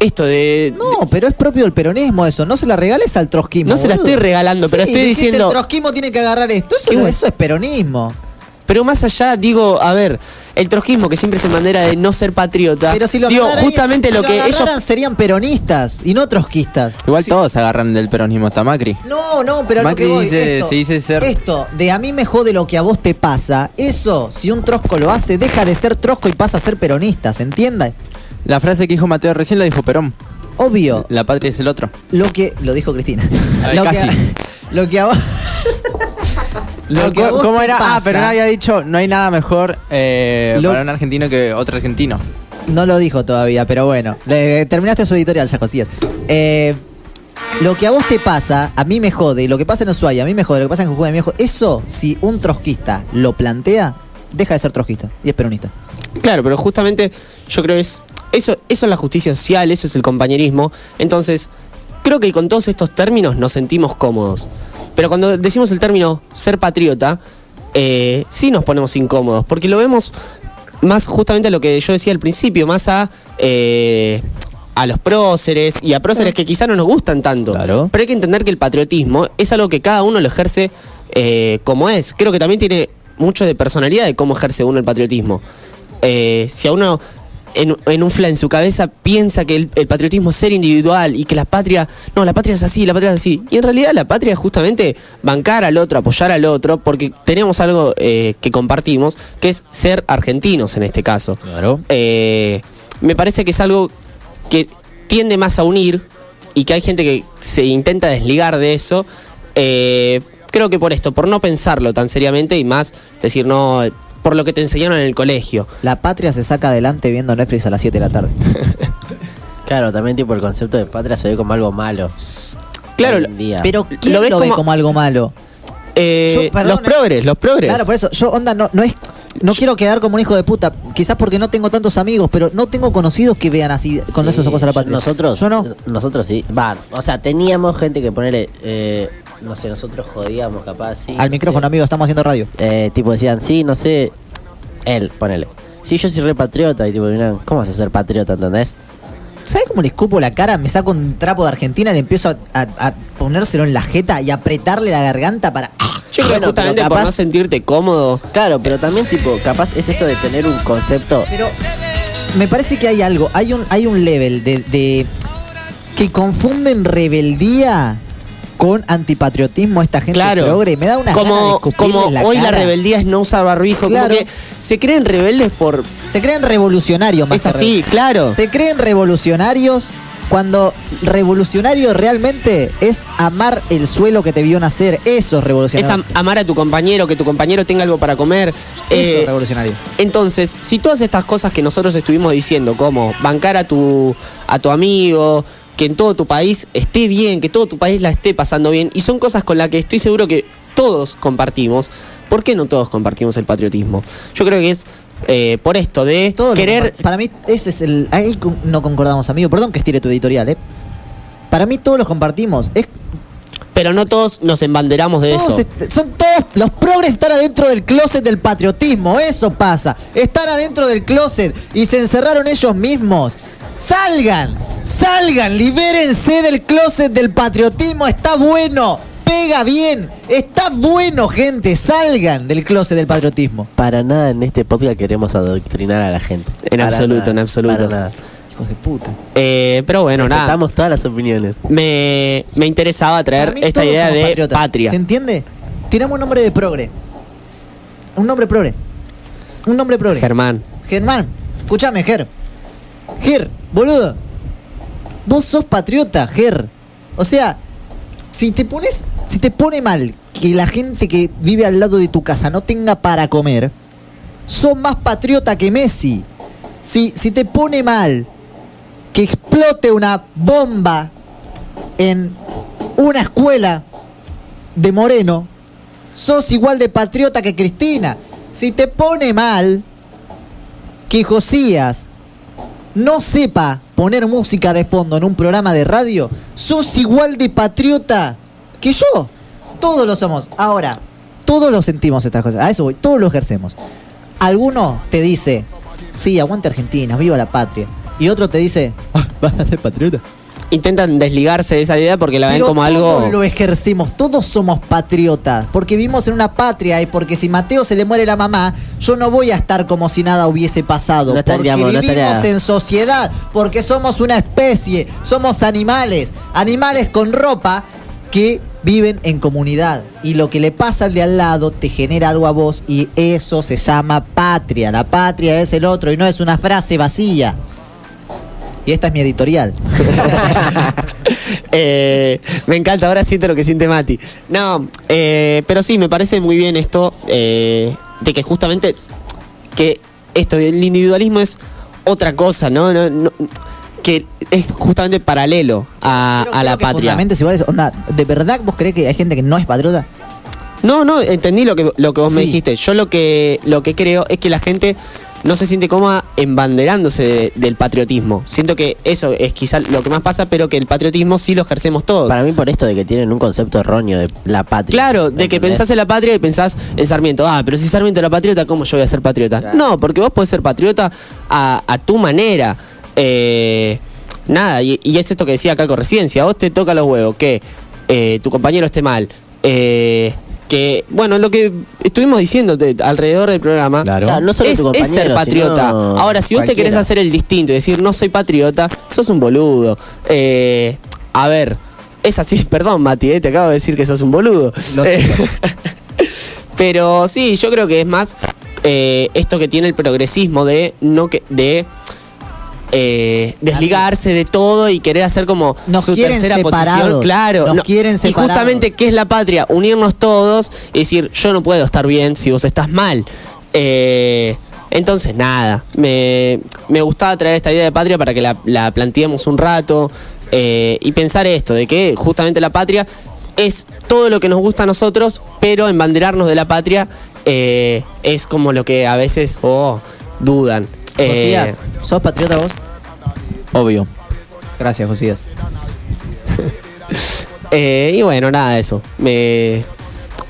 esto de... No, pero es propio del peronismo eso. No se la regales al trotskismo. No se la estoy regalando, pero Sí, estoy dijiste, diciendo- El trotskismo tiene que agarrar esto. Eso, es peronismo. Pero más allá, digo, a ver, el trotskismo que siempre se bandera de no ser patriota. Pero si lo digo, justamente si lo que ellos serían peronistas y no trotskistas. Igual todos agarran del peronismo hasta Macri. No, no, pero a lo Macri que voy, dice- esto, se dice ser- Esto, de a mí me jode lo que a vos te pasa, eso, si un trosco lo hace, deja de ser trosco y pasa a ser peronista, ¿se entiende? La frase que dijo Mateo recién la dijo Perón. Obvio, La patria es el otro. lo que. Lo dijo Cristina. Ay, lo, casi. Que, lo que a vos. lo que a vos ¿Cómo era? Ah, pasa- no había dicho, no hay nada mejor eh, Lo- para un argentino que otro argentino. No lo dijo todavía, pero bueno. Le- terminaste su editorial, ya Josías. Eh, lo que a vos te pasa, a mí me jode. y Lo que pasa en Ushuaia, a mí me jode. Lo que pasa en Jujuy, a mí me jode. Eso, si un trotskista lo plantea, deja de ser trotskista y es peronista. Claro, pero justamente yo creo que es eso, eso es la justicia social, eso es el compañerismo. Entonces, creo que con todos estos términos nos sentimos cómodos. Pero cuando decimos el término ser patriota, eh, sí nos ponemos incómodos, porque lo vemos más justamente a lo que yo decía al principio, más a eh, a los próceres y a próceres que quizá no nos gustan tanto. Claro. Pero hay que entender que el patriotismo es algo que cada uno lo ejerce eh, como es. Creo que también tiene mucho de personalidad de cómo ejerce uno el patriotismo. Si a uno en, en un fla en su cabeza piensa que el, el patriotismo es ser individual y que la patria, no, la patria es así, la patria es así. Y en realidad la patria es justamente bancar al otro, apoyar al otro, porque tenemos algo eh, que compartimos, que es ser argentinos en este caso. Claro. Eh, me parece que es algo que tiende más a unir y que hay gente que se intenta desligar de eso. eh, creo que por esto, por no pensarlo tan seriamente y más decir, no, por lo que te enseñaron en el colegio. La patria se saca adelante viendo Netflix a las 7 de la tarde. Claro, también tipo el concepto de patria se ve como algo malo. Claro, hoy en día. Pero ¿quién Lo lo, ves ve como- como algo malo? Eh, Yo, perdón, los eh. progres, los progres. Claro, por eso, yo, onda, no, no es. No quiero quedar como un hijo de puta, quizás porque no tengo tantos amigos, pero no tengo conocidos que vean así, con Sí, esas cosas a la patria. Nosotros, Yo no. Nosotros sí. Va, o sea, teníamos gente que ponerle. eh, no sé, nosotros jodíamos capaz, sí. Al no micrófono, sé. amigo, estamos haciendo radio. Eh, tipo decían, sí, no sé. Él, ponele. Sí, yo soy re patriota. Y tipo, miran, ¿cómo vas a ser patriota, entendés? ¿Sabes cómo le escupo la cara? Me saco un trapo de Argentina y le empiezo a, a- a ponérselo en la jeta y apretarle la garganta para. Yo creo Bueno, justamente por no sentirte cómodo. Claro, pero también, tipo, capaz es esto de tener un concepto. Pero me parece que hay algo, hay un, hay un level de, de- que confunden rebeldía con antipatriotismo esta gente Claro. progre. Me da una como, como hoy la rebeldía es no usar barbijo, Claro. como que se creen rebeldes por... Se creen revolucionarios más Es así, claro. Se creen revolucionarios cuando revolucionario realmente es amar el suelo que te vio nacer. Eso es Es revolucionario. am- amar a tu compañero, que tu compañero tenga algo para comer. Eso Eh, es revolucionario. Entonces, si todas estas cosas que nosotros estuvimos diciendo, como bancar a tu, a tu amigo, que en todo tu país esté bien, que todo tu país la esté pasando bien, y son cosas con las que estoy seguro que todos compartimos, ¿por qué no todos compartimos el patriotismo? Yo creo que es eh, por esto de Todo querer... para mí, ese es el. Ahí no concordamos, amigo. Perdón que estire tu editorial, ¿eh? Para mí, todos los compartimos. Es, Pero no todos nos embanderamos de todos eso. son todos. Los progres están adentro del closet del patriotismo. Eso pasa. Están adentro del closet y se encerraron ellos mismos. Salgan, salgan, libérense del closet del patriotismo. Está bueno, pega bien. Está bueno, gente. Salgan del closet del patriotismo. Para nada en este podcast queremos adoctrinar a la gente. En Para absoluto, nada, en absoluto. Para nada. Hijos de puta. Eh, pero bueno, nada. Respetamos todas las opiniones. Me, me interesaba traer esta todos idea de patriotas. patria. ¿Se entiende? Tiramos un nombre de progre. Un nombre progre. Un nombre progre. Germán. Germán, escúchame, Ger. Ger, boludo. Vos sos patriota, Ger. O sea, si te pones, si te pone mal que la gente que vive al lado de tu casa no tenga para comer, sos más patriota que Messi. Si, si te pone mal que explote una bomba en una escuela de Moreno, sos igual de patriota que Cristina. Si te pone mal que Josías no sepa poner música de fondo en un programa de radio, sos igual de patriota que yo. Todos lo somos. Ahora, todos lo sentimos estas cosas. A eso voy, todos lo ejercemos. Alguno te dice, sí, aguante Argentina, viva la patria. Y otro te dice, vas a ser patriota. Intentan desligarse de esa idea porque la ven como algo. todos lo ejercimos, todos somos patriotas, porque vivimos en una patria y porque si Mateo se le muere la mamá, yo no voy a estar como si nada hubiese pasado, No porque vivimos en sociedad, porque somos una especie, somos animales, animales con ropa que viven en comunidad y lo que le pasa al de al lado te genera algo a vos y eso se llama patria. La patria es el otro y no es una frase vacía. Y esta es mi editorial. Eh, me encanta, ahora siento lo que siente Mati. No, eh, pero sí, me parece muy bien esto eh, de que justamente que esto del individualismo es otra cosa, ¿no? No- no- que es justamente paralelo a, Creo- a creo la que patria. iguales. Onda, ¿de verdad vos creés que hay gente que no es patriota? No, no, entendí lo que, lo que vos me dijiste. Yo lo que, lo que creo es que la gente no se siente cómoda embanderándose de- del patriotismo. Siento que eso es quizás lo que más pasa, pero que el patriotismo sí lo ejercemos todos. Para mí por esto de que tienen un concepto erróneo de la patria. Claro, de que pensás en la patria y pensás en Sarmiento. Ah, pero si Sarmiento era patriota, ¿cómo yo voy a ser patriota? Claro. No, porque vos podés ser patriota a, a tu manera. Eh, nada, y, y es esto que decía Caco recién. Si a vos te toca los huevos que eh, tu compañero esté mal, eh, que, bueno, lo que estuvimos diciendo de- alrededor del programa, Claro, no solo es, tu es ser patriota. Ahora, si vos te querés hacer el distinto y decir no soy patriota, sos un boludo. Eh, a ver, es así, perdón, Mati, eh, te acabo de decir que sos un boludo. Eh, pero sí, yo creo que es más eh, esto que tiene el progresismo de no que de eh, desligarse de todo y querer hacer como Nos su quieren tercera posición. Claro. nos no. quieren y justamente, ¿qué es la patria? Unirnos todos y decir, yo no puedo estar bien si vos estás mal. Eh, entonces, nada, me, me gustaba traer esta idea de patria para que la, la planteemos un rato eh, y pensar esto, de que justamente la patria es todo lo que nos gusta a nosotros, pero embanderarnos de la patria es como lo que a veces oh, dudan. Eh, Josías, ¿sos patriota vos? Obvio. Gracias, Josías. Eh, y bueno, nada de eso. Me,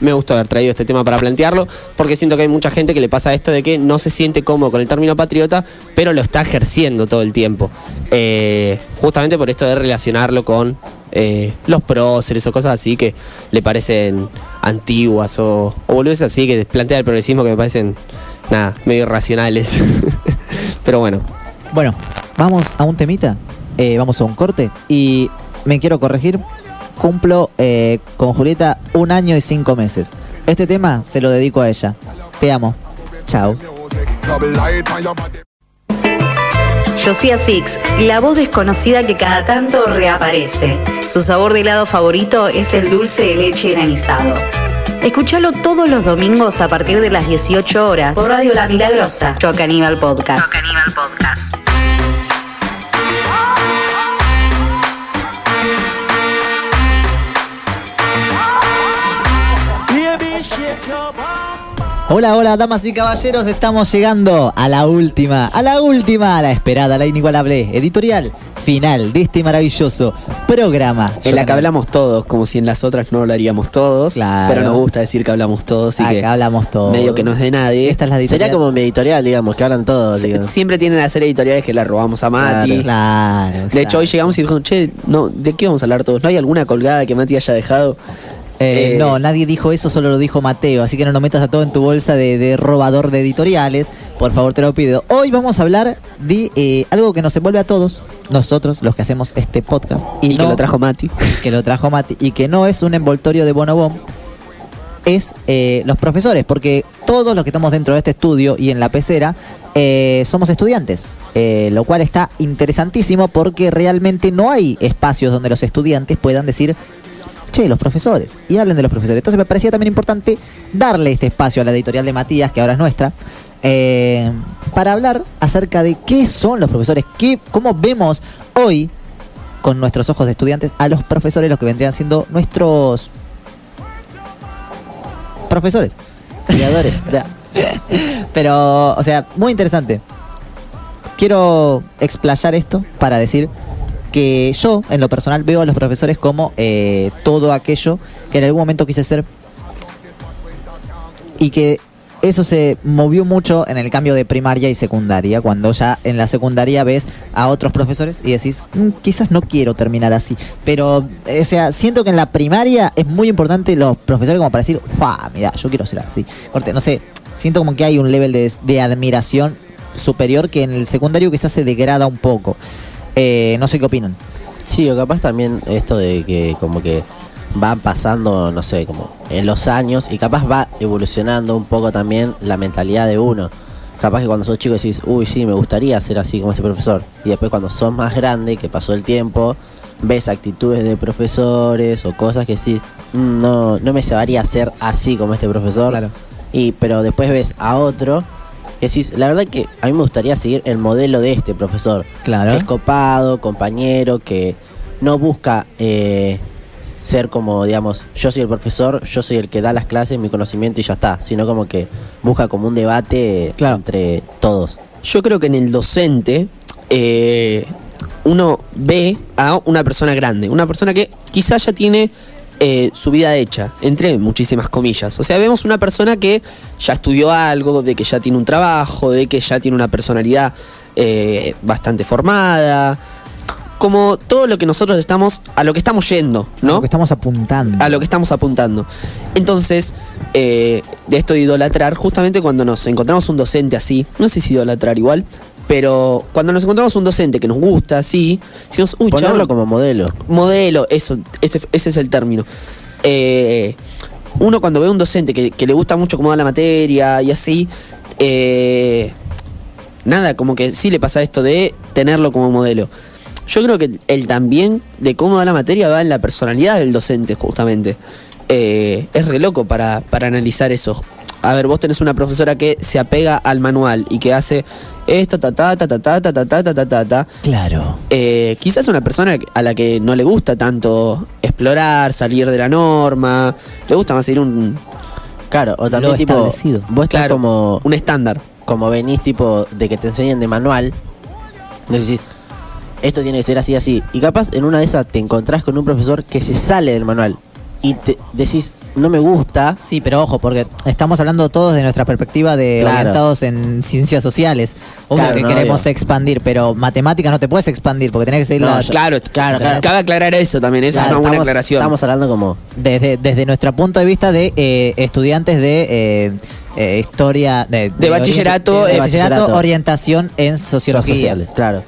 me gustó haber traído este tema para plantearlo, porque siento que hay mucha gente que le pasa esto de que no se siente cómodo con el término patriota, pero lo está ejerciendo todo el tiempo. Eh, justamente por esto de relacionarlo con eh, los próceres o cosas así que le parecen antiguas o, o así que plantea el progresismo que me parecen, nada, medio irracionales. pero bueno. Bueno, vamos a un temita, eh, vamos a un corte y me quiero corregir. Cumplo eh, con Julieta un año y cinco meses. Este tema se lo dedico a ella. Te amo. Chao. Josia Six, la voz desconocida que cada tanto reaparece. Su sabor de helado favorito es el dulce de leche granizado. Escúchalo todos los domingos a partir de las 18 horas por Radio La Milagrosa, Chocaníbal Podcast. Podcast. Bum. Hola, hola, damas y caballeros, estamos llegando a la última, a la última, a la esperada, a la inigualable, editorial final de este maravilloso programa. En la que hablamos todos, como si en las otras no hablaríamos todos. Claro. Pero nos gusta decir que hablamos todos, así Acá que hablamos todos. medio que no es de nadie. Esta es la editorial. Sería como mi editorial, digamos, que hablan todos. Se- siempre tienen que hacer editoriales que la robamos a Mati. Claro, De hecho, hoy llegamos y dijimos, che, no, ¿de qué vamos a hablar todos? ¿No hay alguna colgada que Mati haya dejado? Eh, Eh, no, nadie dijo eso, solo lo dijo Mateo, así que no nos metas a todo en tu bolsa de, de robador de editoriales, por favor te lo pido. Hoy vamos a hablar de eh, algo que nos envuelve a todos, nosotros los que hacemos este podcast. Y que no- lo trajo Mati. que lo trajo Mati, y que no es un envoltorio de Bonobón, es eh, los profesores, porque todos los que estamos dentro de este estudio y en la pecera eh, somos estudiantes, eh, lo cual está interesantísimo porque realmente no hay espacios donde los estudiantes puedan decir, che, los profesores, y hablen de los profesores. Entonces me parecía también importante darle este espacio a la editorial de Matías, que ahora es nuestra, eh, para hablar acerca de qué son los profesores, qué, cómo vemos hoy con nuestros ojos de estudiantes a los profesores, los que vendrían siendo nuestros profesores, creadores. Pero, o sea, muy interesante. Quiero explayar esto para decir que yo, en lo personal, veo a los profesores como eh, todo aquello que en algún momento quise ser y que eso se movió mucho en el cambio de primaria y secundaria, cuando ya en la secundaria ves a otros profesores y decís, "Mm, quizás no quiero terminar así. Pero, o sea, siento que en la primaria es muy importante los profesores como para decir, ¡fa! Mira, yo quiero ser así. Corte, no sé, siento como que hay un level de, de admiración superior que en el secundario quizás se degrada un poco. Eh, no sé qué opinan. Sí, o capaz también esto de que como que va pasando, no sé, como en los años y capaz va evolucionando un poco también la mentalidad de uno. Capaz que cuando sos chico decís, uy, sí, me gustaría ser así como ese profesor. Y después cuando sos más grande, que pasó el tiempo, ves actitudes de profesores o cosas que decís, "Mm, no, no me llevaría ser así como este profesor. Claro. Y, pero después ves a otro y decís, la verdad que a mí me gustaría seguir el modelo de este profesor. Claro. Que es copado, compañero, que no busca eh, ser como, digamos, yo soy el profesor, yo soy el que da las clases, mi conocimiento y ya está, sino como que busca como un debate Claro. entre todos. Yo creo que en el docente eh, uno ve a una persona grande, una persona que quizás ya tiene eh, su vida hecha, entre muchísimas comillas. O sea, vemos una persona que ya estudió algo, de que ya tiene un trabajo, de que ya tiene una personalidad eh, bastante formada, como todo lo que nosotros estamos, a lo que estamos yendo, ¿no? Lo que estamos apuntando. a lo que estamos apuntando. Entonces, eh, de esto de idolatrar, justamente cuando nos encontramos un docente así, no sé si idolatrar igual, pero cuando nos encontramos un docente que nos gusta así, decimos, uy, Ponerlo chabón, como modelo. modelo, eso, ese, ese es el término. Eh, uno cuando ve un docente que, que le gusta mucho cómo da la materia y así, eh, nada, como que sí le pasa esto de tenerlo como modelo. Yo creo que el también de cómo da la materia va en la personalidad del docente, justamente. Eh, es re loco para, para analizar eso. A ver, vos tenés una profesora que se apega al manual y que hace esto, ta, ta, ta, ta, ta, ta, ta, ta, ta, ta, ta. Claro. Eh, quizás una persona a la que no le gusta tanto explorar, salir de la norma, le gusta más ir un... Claro, o también tipo, establecido. vos estás Claro, como, un estándar. como venís tipo de que te enseñen de manual, decís, esto tiene que ser así, así. Y capaz en una de esas te encontrás con un profesor que se sale del manual y te decís, no me gusta. Sí, pero ojo, porque estamos hablando todos de nuestra perspectiva de Claro. orientados en ciencias sociales. Obvio Claro, que no, queremos obvio. expandir, pero matemáticas no te puedes expandir porque tenés que seguir No, la- Claro, Claro, claro. Cabe aclarar eso también, esa es una buena estamos, aclaración. Estamos hablando como desde, desde nuestro punto de vista de eh, estudiantes de eh, eh, historia de, De bachillerato, de eh, bachillerato, bachillerato. orientación en sociología. sociales, claro.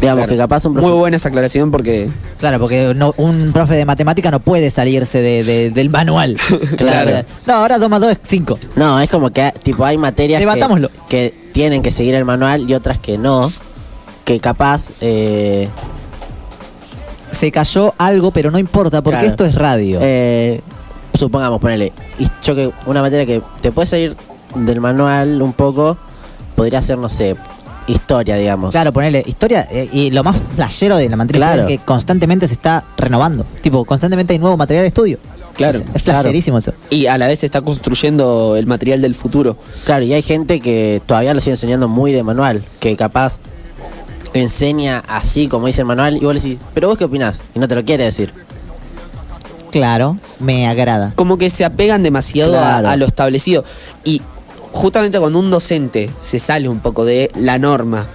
Digamos Claro. que capaz un Muy buena esa aclaración porque Claro, porque no- un profe de matemática no puede salirse de- de- del manual. Claro. No, ahora 2 más 2 es 5. No, es como que tipo hay materias que, que tienen que seguir el manual y otras que no. Que capaz eh, Se cayó algo, pero no importa porque Claro. esto es radio. eh, supongamos, ponele, y yo que una materia que te puede salir del manual un poco, podría ser, no sé, historia, digamos. Claro, ponerle historia eh, y lo más flashero de la materia Claro. es que constantemente se está renovando. Tipo, constantemente hay nuevo material de estudio. Claro, Es, es flasherísimo eso. y a la vez se está construyendo el material del futuro. Claro, y hay gente que todavía lo sigue enseñando muy de manual, que capaz enseña así como dice el manual, y vos le decís, pero vos qué opinás, y no te lo quiere decir. Claro, me agrada. Como que se apegan demasiado a- a, lo establecido. Y justamente cuando un docente se sale un poco de la norma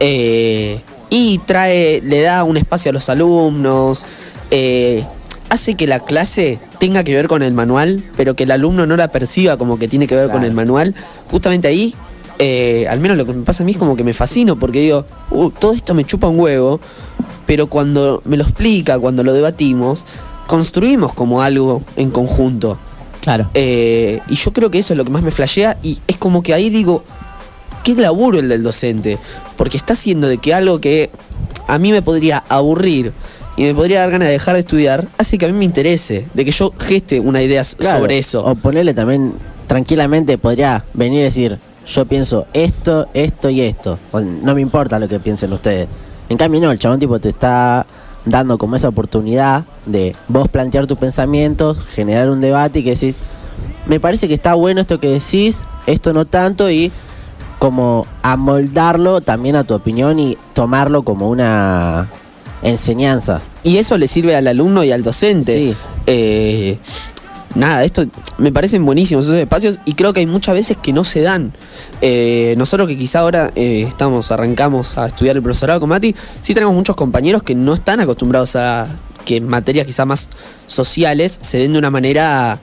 eh, y trae, le da un espacio a los alumnos, eh, hace que la clase tenga que ver con el manual, pero que el alumno no la perciba como que tiene que ver con el manual, justamente ahí, eh, al menos lo que me pasa a mí es como que me fascino, porque digo, "Uh, todo esto me chupa un huevo, pero cuando me lo explica, cuando lo debatimos, construimos como algo en conjunto. Claro. Eh, y yo creo que eso es lo que más me flashea y es como que ahí digo, qué laburo el del docente, porque está haciendo de que algo que a mí me podría aburrir y me podría dar ganas de dejar de estudiar, hace que a mí me interese, de que yo geste una idea Claro, sobre eso. O ponerle también, tranquilamente podría venir y decir, yo pienso esto, esto y esto. O no me importa lo que piensen ustedes. En cambio no, el chabón tipo te está dando como esa oportunidad de vos plantear tus pensamientos, generar un debate y que decís, me parece que está bueno esto que decís, esto no tanto y como amoldarlo también a tu opinión y tomarlo como una enseñanza. Y eso le sirve al alumno y al docente. Sí. Eh, nada, esto me parecen buenísimos esos espacios y creo que hay muchas veces que no se dan. Eh, nosotros que quizá ahora eh, estamos, arrancamos a estudiar el profesorado con Mati, sí tenemos muchos compañeros que no están acostumbrados a que materias quizá más sociales se den de una manera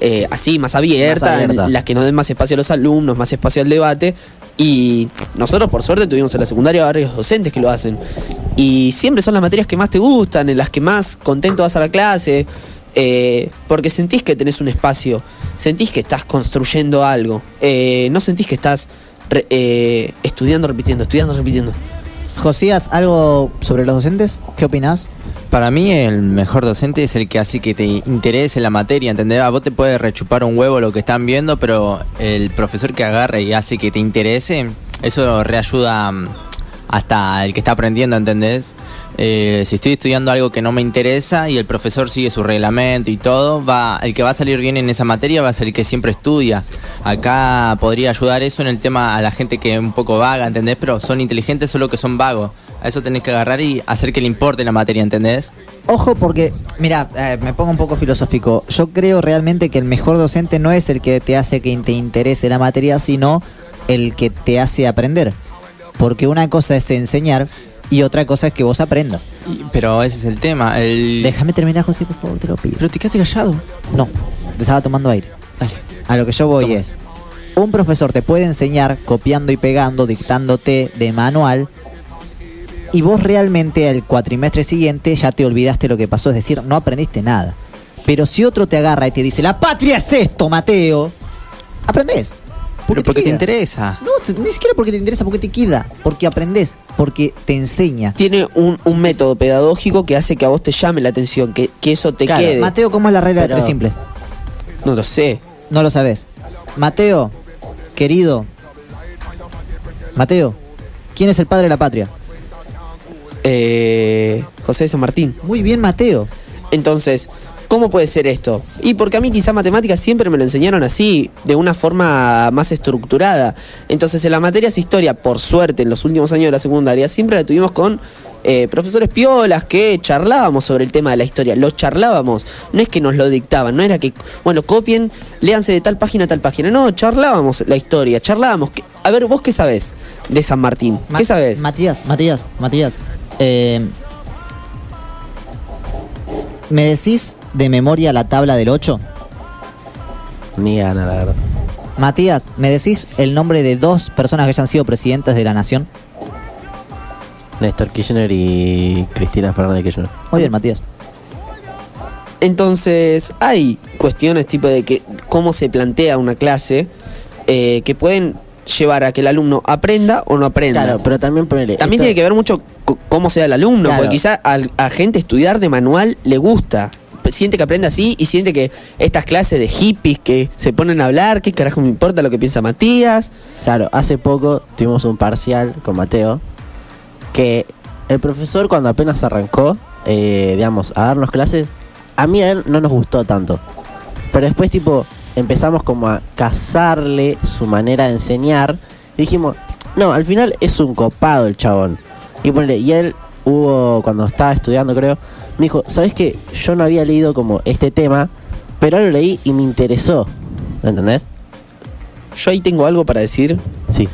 eh, así, más abierta, Más abierta. en las que nos den más espacio a los alumnos, más espacio al debate. Y nosotros, por suerte, tuvimos en la secundaria varios docentes que lo hacen. Y siempre son las materias que más te gustan, en las que más contento vas a la clase, eh, porque sentís que tenés un espacio, sentís que estás construyendo algo, eh, no sentís que estás re- eh, estudiando, repitiendo, estudiando, repitiendo. Josías, ¿algo sobre los docentes? ¿Qué opinás? Para mí el mejor docente es el que hace que te interese la materia, ¿entendés? A vos te puede rechupar un huevo lo que están viendo, pero el profesor que agarre y hace que te interese, eso reayuda mm, hasta el que está aprendiendo, ¿entendés? Eh, si estoy estudiando algo que no me interesa y el profesor sigue su reglamento y todo, va, el que va a salir bien en esa materia va a ser el que siempre estudia. Acá podría ayudar eso en el tema a la gente que es un poco vaga, ¿entendés? Pero son inteligentes solo que son vagos. A eso tenés que agarrar y hacer que le importe la materia, ¿entendés? Ojo porque, mira, eh, me pongo un poco filosófico. Yo creo realmente que el mejor docente no es el que te hace que te interese la materia, sino el que te hace aprender. Porque una cosa es enseñar y otra cosa es que vos aprendas. Pero ese es el tema. El... Déjame terminar, José, por favor, te lo pido. Pero te quedaste callado. No, te estaba tomando aire. Dale. A lo que yo voy es, un profesor te puede enseñar copiando y pegando, dictándote de manual, y vos realmente al cuatrimestre siguiente ya te olvidaste lo que pasó, es decir, no aprendiste nada. Pero si otro te agarra y te dice, la patria es esto, Mateo, aprendés. Pero porque te queda. interesa. No, te- ni siquiera porque te interesa, porque te queda, porque aprendes, porque te enseña. Tiene un, un método pedagógico que hace que a vos te llame la atención, que, que eso te Claro, quede. Mateo, ¿cómo es la regla Pero- de tres simples? No lo sé. No lo sabes. Mateo, querido. Mateo, ¿quién es el padre de la patria? Eh, José de San Martín. Muy bien, Mateo. Entonces, ¿cómo puede ser esto? Y porque a mí quizá matemáticas siempre me lo enseñaron así, de una forma más estructurada. Entonces, en las materias historia, por suerte, en los últimos años de la secundaria, siempre la tuvimos con eh, profesores piolas que charlábamos sobre el tema de la historia. Lo charlábamos. No es que nos lo dictaban, no era que, bueno, copien, léanse de tal página a tal página. No, charlábamos la historia, charlábamos. que- A ver, vos qué sabés de San Martín. Ma- ¿Qué sabés? Matías, Matías, Matías. eh, ¿Me decís de memoria la tabla del 8? Ni gana, la verdad. Matías, ¿me decís el nombre de dos personas que hayan sido presidentes de la nación? Néstor Kirchner y Cristina Fernández Kirchner. Muy bien, Matías. Entonces, hay cuestiones tipo de que cómo se plantea una clase eh, que pueden llevar a que el alumno aprenda o no aprenda. Claro, pero también ponele. También esto- tiene que ver mucho cómo sea el alumno, Claro. porque quizá a, gente estudiar de manual le gusta. Siente que aprende así y siente que estas clases de hippies que se ponen a hablar, ¿qué carajo me importa lo que piensa Matías? Claro, hace poco tuvimos un parcial con Mateo que el profesor cuando apenas arrancó, eh, digamos, a darnos clases, a mí a él no nos gustó tanto. Pero después tipo empezamos como a cazarle su manera de enseñar y dijimos, no, al final es un copado el chabón. Y ponele, y él hubo, cuando estaba estudiando creo, me dijo, ¿sabes qué? Yo no había leído como este tema, pero lo leí y me interesó. ¿Me entendés? Yo ahí tengo algo para decir. Sí.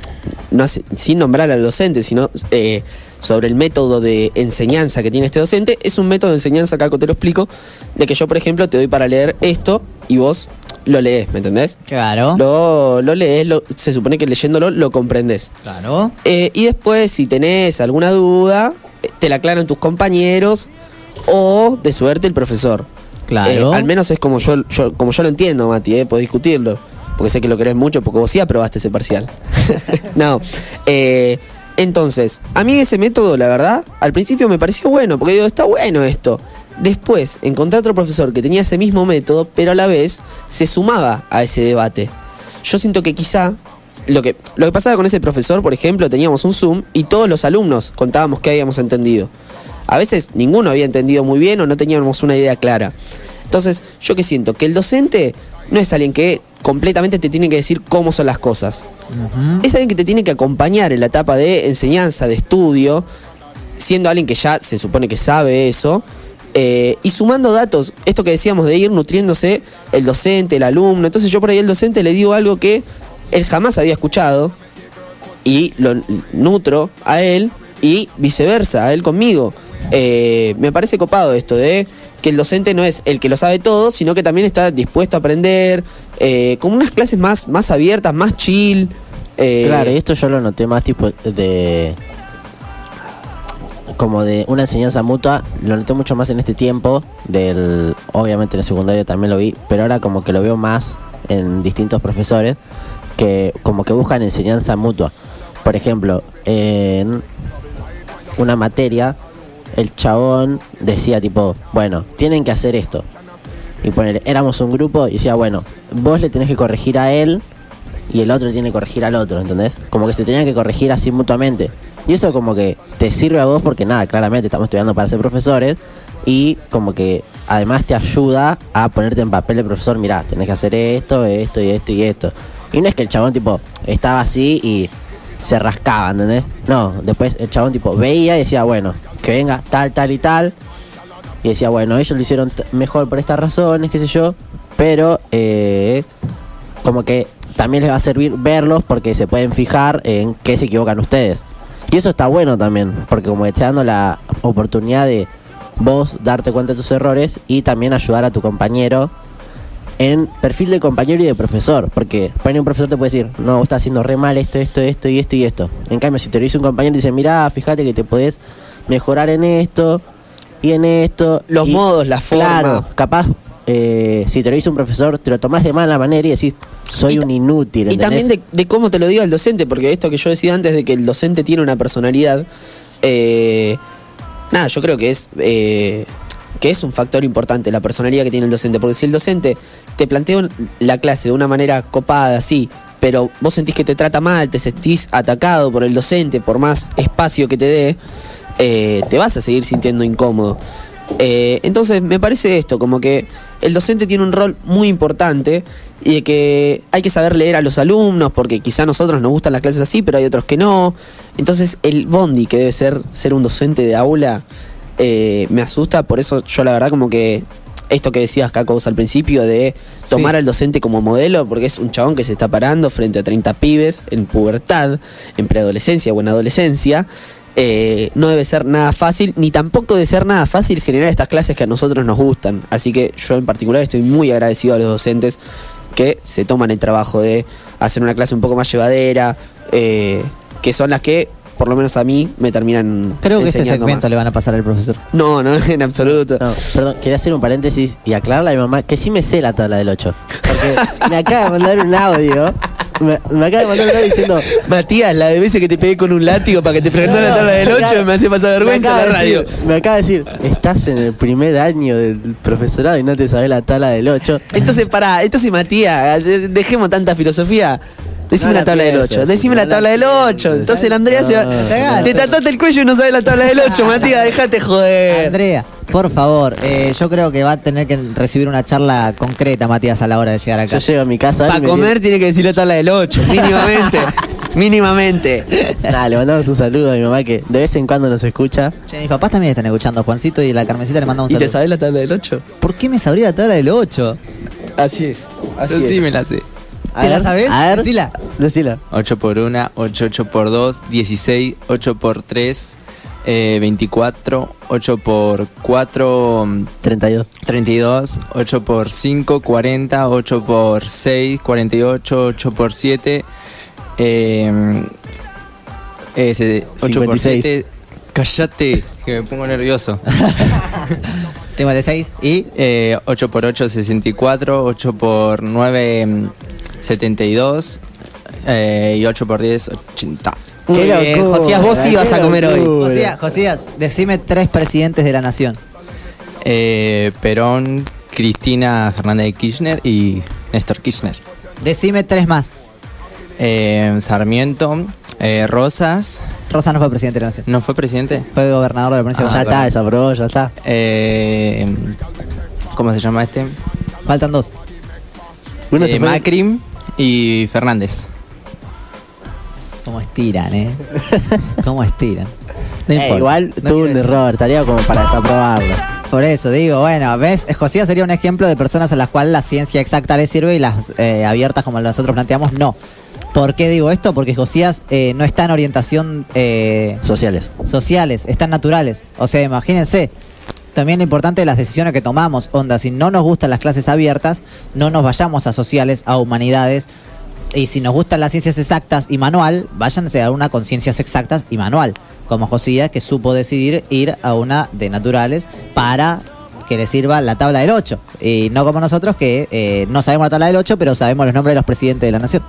No hace- sin nombrar al docente, sino eh, sobre el método de enseñanza que tiene este docente. Es un método de enseñanza, Caco, te lo explico, de que yo, por ejemplo, te doy para leer esto y vos lo lees, ¿me entendés? Claro. Lo, lo lees, lo- se supone que leyéndolo lo comprendés. Claro. Eh, y después, si tenés alguna duda, te la aclaran tus compañeros o, de suerte, el profesor. Claro. Eh, al menos es como yo, yo- como yo lo entiendo, Mati, eh, podés discutirlo. Porque sé que lo querés mucho, porque vos sí aprobaste ese parcial. no. eh, entonces, a mí ese método, la verdad, al principio me pareció bueno, porque digo, está bueno esto. Después, encontré otro profesor que tenía ese mismo método, pero a la vez se sumaba a ese debate. Yo siento que quizá lo que, lo que pasaba con ese profesor, por ejemplo, teníamos un Zoom y todos los alumnos contábamos qué habíamos entendido. A veces ninguno había entendido muy bien o no teníamos una idea clara. Entonces, yo que siento que el docente no es alguien que completamente te tiene que decir cómo son las cosas. Es alguien que te tiene que acompañar en la etapa de enseñanza, de estudio, siendo alguien que ya se supone que sabe eso, eh, y sumando datos, esto que decíamos de ir nutriéndose el docente, el alumno. Entonces yo por ahí el docente le digo algo que él jamás había escuchado y lo nutro a él y viceversa, a él conmigo. Eh, me parece copado esto de que el docente no es el que lo sabe todo, sino que también está dispuesto a aprender, eh, como unas clases más, más abiertas, más chill. eh, Claro, y esto yo lo noté más tipo de. Como de una enseñanza mutua, lo noté mucho más en este tiempo, del obviamente en el secundario también lo vi, pero ahora como que lo veo más en distintos profesores que como que buscan enseñanza mutua. Por ejemplo, en una materia, el chabón decía tipo, bueno, tienen que hacer esto. Y poner, éramos un grupo y decía, bueno, vos le tenés que corregir a él y el otro tiene que corregir al otro, ¿entendés? Como que se tenían que corregir así mutuamente. Y eso como que te sirve a vos porque nada, claramente estamos estudiando para ser profesores y como que además te ayuda a ponerte en papel de profesor, mirá, tenés que hacer esto, esto y esto y esto. Y no es que el chabón tipo estaba así y se rascaba, ¿entendés? No, después el chabón tipo veía y decía, bueno, que venga tal, tal y tal. Y decía, bueno, ellos lo hicieron mejor por estas razones, qué sé yo. Pero eh, como que también les va a servir verlos porque se pueden fijar en qué se equivocan ustedes. Y eso está bueno también, porque como te está dando la oportunidad de vos darte cuenta de tus errores y también ayudar a tu compañero en perfil de compañero y de profesor. Porque por ahí un profesor te puede decir, no, vos estás haciendo re mal esto, esto, esto y esto y esto. En cambio, si te lo dice un compañero y dice, mirá, fíjate que te podés mejorar en esto y en esto. Los y- modos, la forma. Claro, capaz eh, si te lo dice un profesor, te lo tomás de mala manera y decís, soy Y un inútil. Y también de, de cómo te lo diga el docente, porque esto que yo decía antes de que el docente tiene una personalidad, eh, nada, yo creo que es eh, que es un factor importante la personalidad que tiene el docente, porque si el docente te plantea la clase de una manera copada, sí, pero vos sentís que te trata mal, te sentís atacado por el docente, por más espacio que te dé, eh, te vas a seguir sintiendo incómodo. Eh, entonces me parece esto, como que el docente tiene un rol muy importante y de que hay que saber leer a los alumnos, porque quizá a nosotros nos gustan las clases así, pero hay otros que no. Entonces el bondi que debe ser ser un docente de aula eh, me asusta, por eso yo la verdad como que esto que decías Caco vos al principio de tomar Sí. al docente como modelo, porque es un chabón que se está parando frente a 30 pibes en pubertad, en preadolescencia o en adolescencia. Eh, no debe ser nada fácil, ni tampoco debe ser nada fácil generar estas clases que a nosotros nos gustan. Así que yo en particular estoy muy agradecido a los docentes que se toman el trabajo de hacer una clase un poco más llevadera, eh, que son las que, por lo menos a mí, me terminan Creo que este segmento más. le van a pasar al profesor. No, no, en absoluto. No, perdón, quería hacer un paréntesis y aclararle a mi mamá que sí me sé la tabla del 8. Porque me acaba de mandar un audio. Me, me acaba de mandar un audio diciendo. Matías, la de veces que te pegué con un látigo para que te preguntara la tabla del me 8 acaba- me hace pasar vergüenza en la radio. decir- me acaba de decir, estás en el primer año del profesorado y no te sabes la tabla del 8. Entonces, pará, entonces Matías, de- dejemos tanta filosofía. Decime No la la tabla del pienses, 8. Decime no la la tabla del pienses. 8. Entonces la Andrea se va. Te tatuaste el cuello y no sabes la tabla del 8, Matías, dejate joder. Andrea, por favor, eh, yo creo que va a tener que recibir una charla concreta, Matías, a la hora de llegar acá. Yo llego a mi casa. Para comer tiene que decir la tabla del 8, mínimamente. mínimamente. Nada, le mandamos un saludo a mi mamá que de vez en cuando nos escucha. Che, mis papás también están escuchando, Juancito y la Carmencita le mandamos un ¿Y te saludo. sabes la tabla del 8? ¿Por qué me sabría la tabla del 8? Así es. Así Yo sí es. me la sé. A ¿Te la ver, sabés? A ver, Decila. Decila. 8 por 1, 8, 8 por 2, 16, 8 por 3, eh, 24, 8 por 4, 32. 32, 8 por 5, 40, 8 por 6, 48, 8 por 7, eh, ese, 8 por 56. 7, cállate, que me pongo nervioso. 56 y Eh, 8 por 8, 64, 8 por 9, mm, 72, eh, y 8 por 10, 80. Muy Qué bien, locura, Josías, vos sí vas a comer hoy. locura. Josías, Josías, decime tres presidentes de la nación. Eh, Perón, Cristina Fernández de Kirchner y Néstor Kirchner. Decime tres más. Eh, Sarmiento, eh, Rosas, Rosa no fue presidente de la nación. ¿no fue presidente? Fue gobernador de la provincia de Ah, ya Buenos está, desaprobó, ya está. Eh, ¿Cómo se llama este? Faltan dos. Uno Eh, se fue. Macri y Fernández. ¿Cómo estiran, eh? ¿Cómo estiran? No Eh, igual No tuvo un error, estaría como para desaprobarlo. Por eso digo, bueno, ¿ves? Josías sería un ejemplo de personas a las cuales la ciencia exacta les sirve y las eh, abiertas como nosotros planteamos, no. ¿Por qué digo esto? Porque Josías eh, no está en orientación eh, Sociales. sociales, están naturales. O sea, imagínense, también lo importante de las decisiones que tomamos. Onda, si no nos gustan las clases abiertas, no nos vayamos a sociales, a humanidades. Y si nos gustan las ciencias exactas y manual, váyanse a una con ciencias exactas y manual. Como Josías, que supo decidir ir a una de naturales para que le sirva la tabla del 8. Y no como nosotros, que eh, no sabemos la tabla del 8, pero sabemos los nombres de los presidentes de la nación.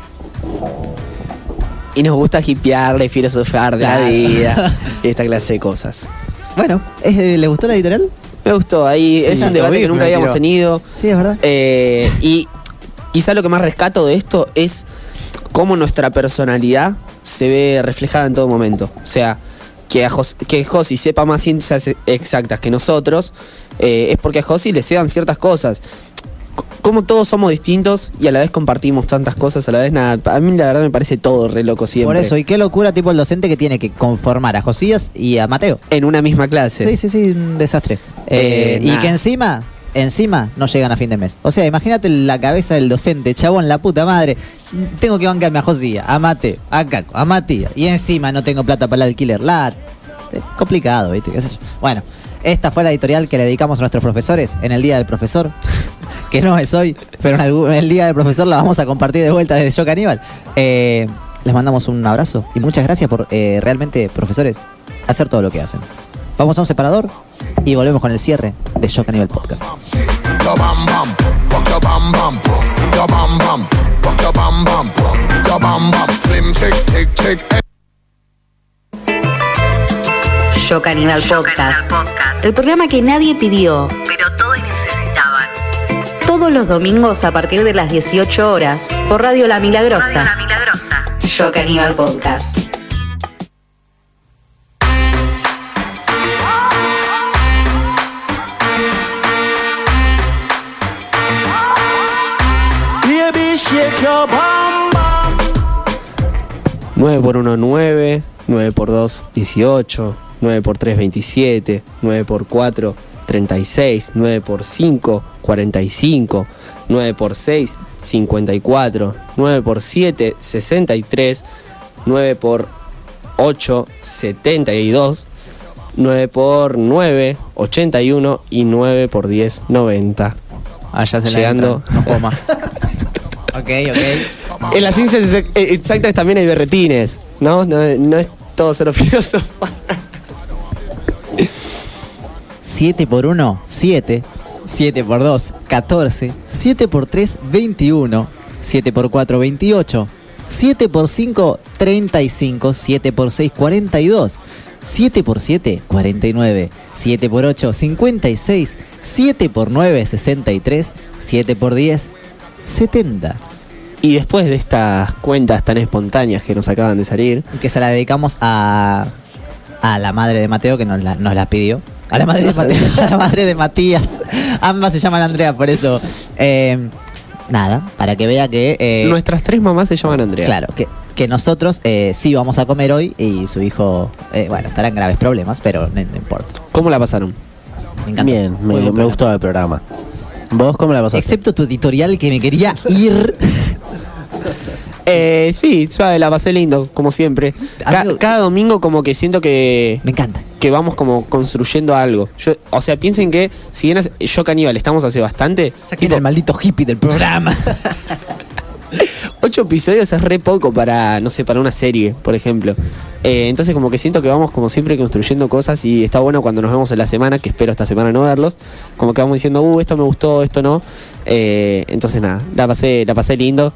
Y nos gusta hipearle, filosofar de la vida y esta clase de cosas. Bueno, ¿es- ¿le gustó la editorial? Me gustó, ahí es un debate que nunca habíamos tiró. tenido. Sí, es verdad. Eh, y quizá lo que más rescato de esto es cómo nuestra personalidad se ve reflejada en todo momento. O sea, que, a Jos- que Josi sepa más ciencias exactas que nosotros eh, es porque a Josi le sean ciertas cosas. C- Como todos somos distintos y a la vez compartimos tantas cosas, a la vez nada. A mí la verdad me parece todo re loco siempre. Por eso, y qué locura tipo el docente que tiene que conformar a Josías y a Mateo. En una misma clase. Sí, sí, sí, un desastre. Eh, Eh, y nah. que encima, encima no llegan a fin de mes. O sea, imagínate la cabeza del docente, chabón, la puta madre. Tengo que bancarme a Josías, a Mateo, a Caco, a Matías. Y encima no tengo plata para el alquiler. La... Es complicado, ¿viste? Bueno, esta fue la editorial que le dedicamos a nuestros profesores en el Día del Profesor. Que no es hoy, pero en, el Día del Profesor la vamos a compartir de vuelta desde Yo Caníbal. Eh, les mandamos un abrazo y muchas gracias por eh, realmente, profesores, hacer todo lo que hacen. Vamos a un separador y volvemos con el cierre de Yo Caníbal Podcast. Yo Caníbal Podcast. El programa que nadie pidió, pero todos necesitaban. Todos los domingos a partir de las 18 horas por Radio La Milagrosa. La Milagrosa. Yo Caníbal Podcast. Baby, shake your bum bum. 9 por 1, 9. 9 por 2, 18. 9 por 3, 27. 9 por 4, 36. 9 por 5, 45. 9 por 6, 54. 9 por 7, 63. 9 por 8, 72. 9 por 9, 81. Y 9 por 10, 90. Allá se la Llegando. no juego más. Ok, ok. En las ciencias ex- exactas también hay berretines, ¿no? No, no es todo ser filósofo. 7 por 1, 7. 7 por 2, 14. 7 por 3, 21. 7 por 4, 28. 7 por 5, 35. 7 por 6, 42. 7 por 7, 49. 7 por 8, 56. 7 por 9, 63. 7 por 10, 70. Y después de estas cuentas tan espontáneas que nos acaban de salir, Que se la dedicamos a, a la madre de Mateo que nos la, nos la pidió. A la madre de Mateo, a la madre de Matías. Ambas se llaman Andrea, por eso. eh, nada, para que vea que. eh, nuestras tres mamás se llaman Andrea. Claro, que, que nosotros eh, sí vamos a comer hoy y su hijo, eh, bueno, estará en graves problemas, pero no, no importa. ¿Cómo la pasaron? Me encantó. Bien, Muy me, buen me programa. gustó el programa. ¿Vos cómo la pasaste? Excepto tu editorial que me quería ir. Eh, sí, suave, la pasé lindo, como siempre. Ca- Amigo- cada domingo como que siento que, Me encanta. que vamos como construyendo algo. Yo, o sea, piensen que si bien hace- yo Caníbal estamos hace bastante, Saquen tipo, el maldito hippie del programa. ocho episodios es re poco para, no sé, para una serie, por ejemplo. Eh, entonces como que siento que vamos como siempre construyendo cosas y está bueno cuando nos vemos en la semana, que espero esta semana no verlos, como que vamos diciendo, uh, esto me gustó, esto no. Eh, entonces nada, la pasé, la pasé lindo.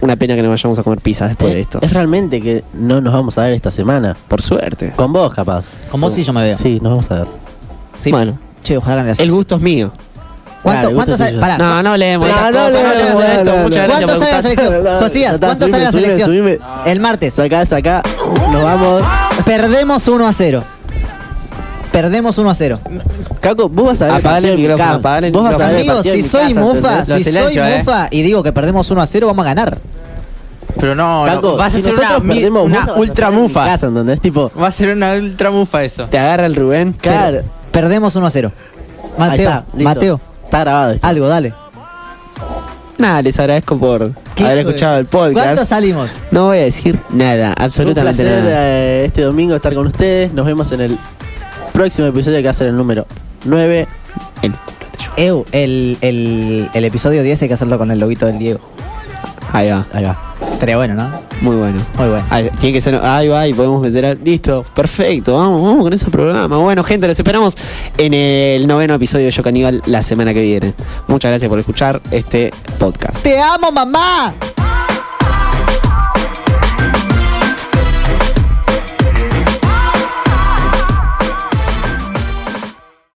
Una pena que no vayamos a comer pizza después de esto. Es realmente que no nos vamos a ver esta semana. Por suerte. Con vos, capaz. Con vos sí yo me veo. Sí, nos vamos a ver. Sí. Bueno, Che, ojalá gane la el gusto es mío. ¿Cuánto, ¿cuánto gusto sale? tuyo. Pará, No, no leemos No, estas no cosas, no leemos, esto. no, Muchas no. gracias ¿Cuánto por sale la selección? Josías, ¿cuánto subime, sale la subime, selección? subime. El martes. Sacá, sacá. Nos vamos. Perdemos 1 a 0. Perdemos 1 a 0. Caco, vos vas a ver. Apagale partido el micrófono, apagale el Vos vas a ver Amigos, si soy casa, mufa, si silencio, soy eh. mufa y digo que perdemos 1 a 0, vamos a ganar. Pero no, no, Caco, vas a si hacer una, perdemos, una vas ultra mufa. casa, ¿entendés? Tipo, Va a ser una ultra mufa eso. Te agarra el Rubén. claro. Perdemos 1 a 0. Ahí Mateo, está. Mateo, Está grabado esto. algo, dale. Nada, les agradezco por ¿Qué haber escuchado el podcast. ¿Cuánto salimos? No voy a decir nada, Fue un absolutamente placer nada. eh, este domingo estar con ustedes. Nos vemos en el próximo episodio que va a ser el número 9. El- Eu, el, el, el episodio 10 hay que hacerlo con el lobito del Diego. Ahí va, Ahí va. Estaría bueno, ¿no? muy bueno. Muy bueno. Ahí, tiene que ser, ahí va, y podemos meter a- Listo, perfecto, vamos, vamos con ese programa. Bueno, gente, los esperamos en el noveno episodio de Yo Caníbal la semana que viene. Muchas gracias por escuchar este podcast. ¡Te amo, mamá!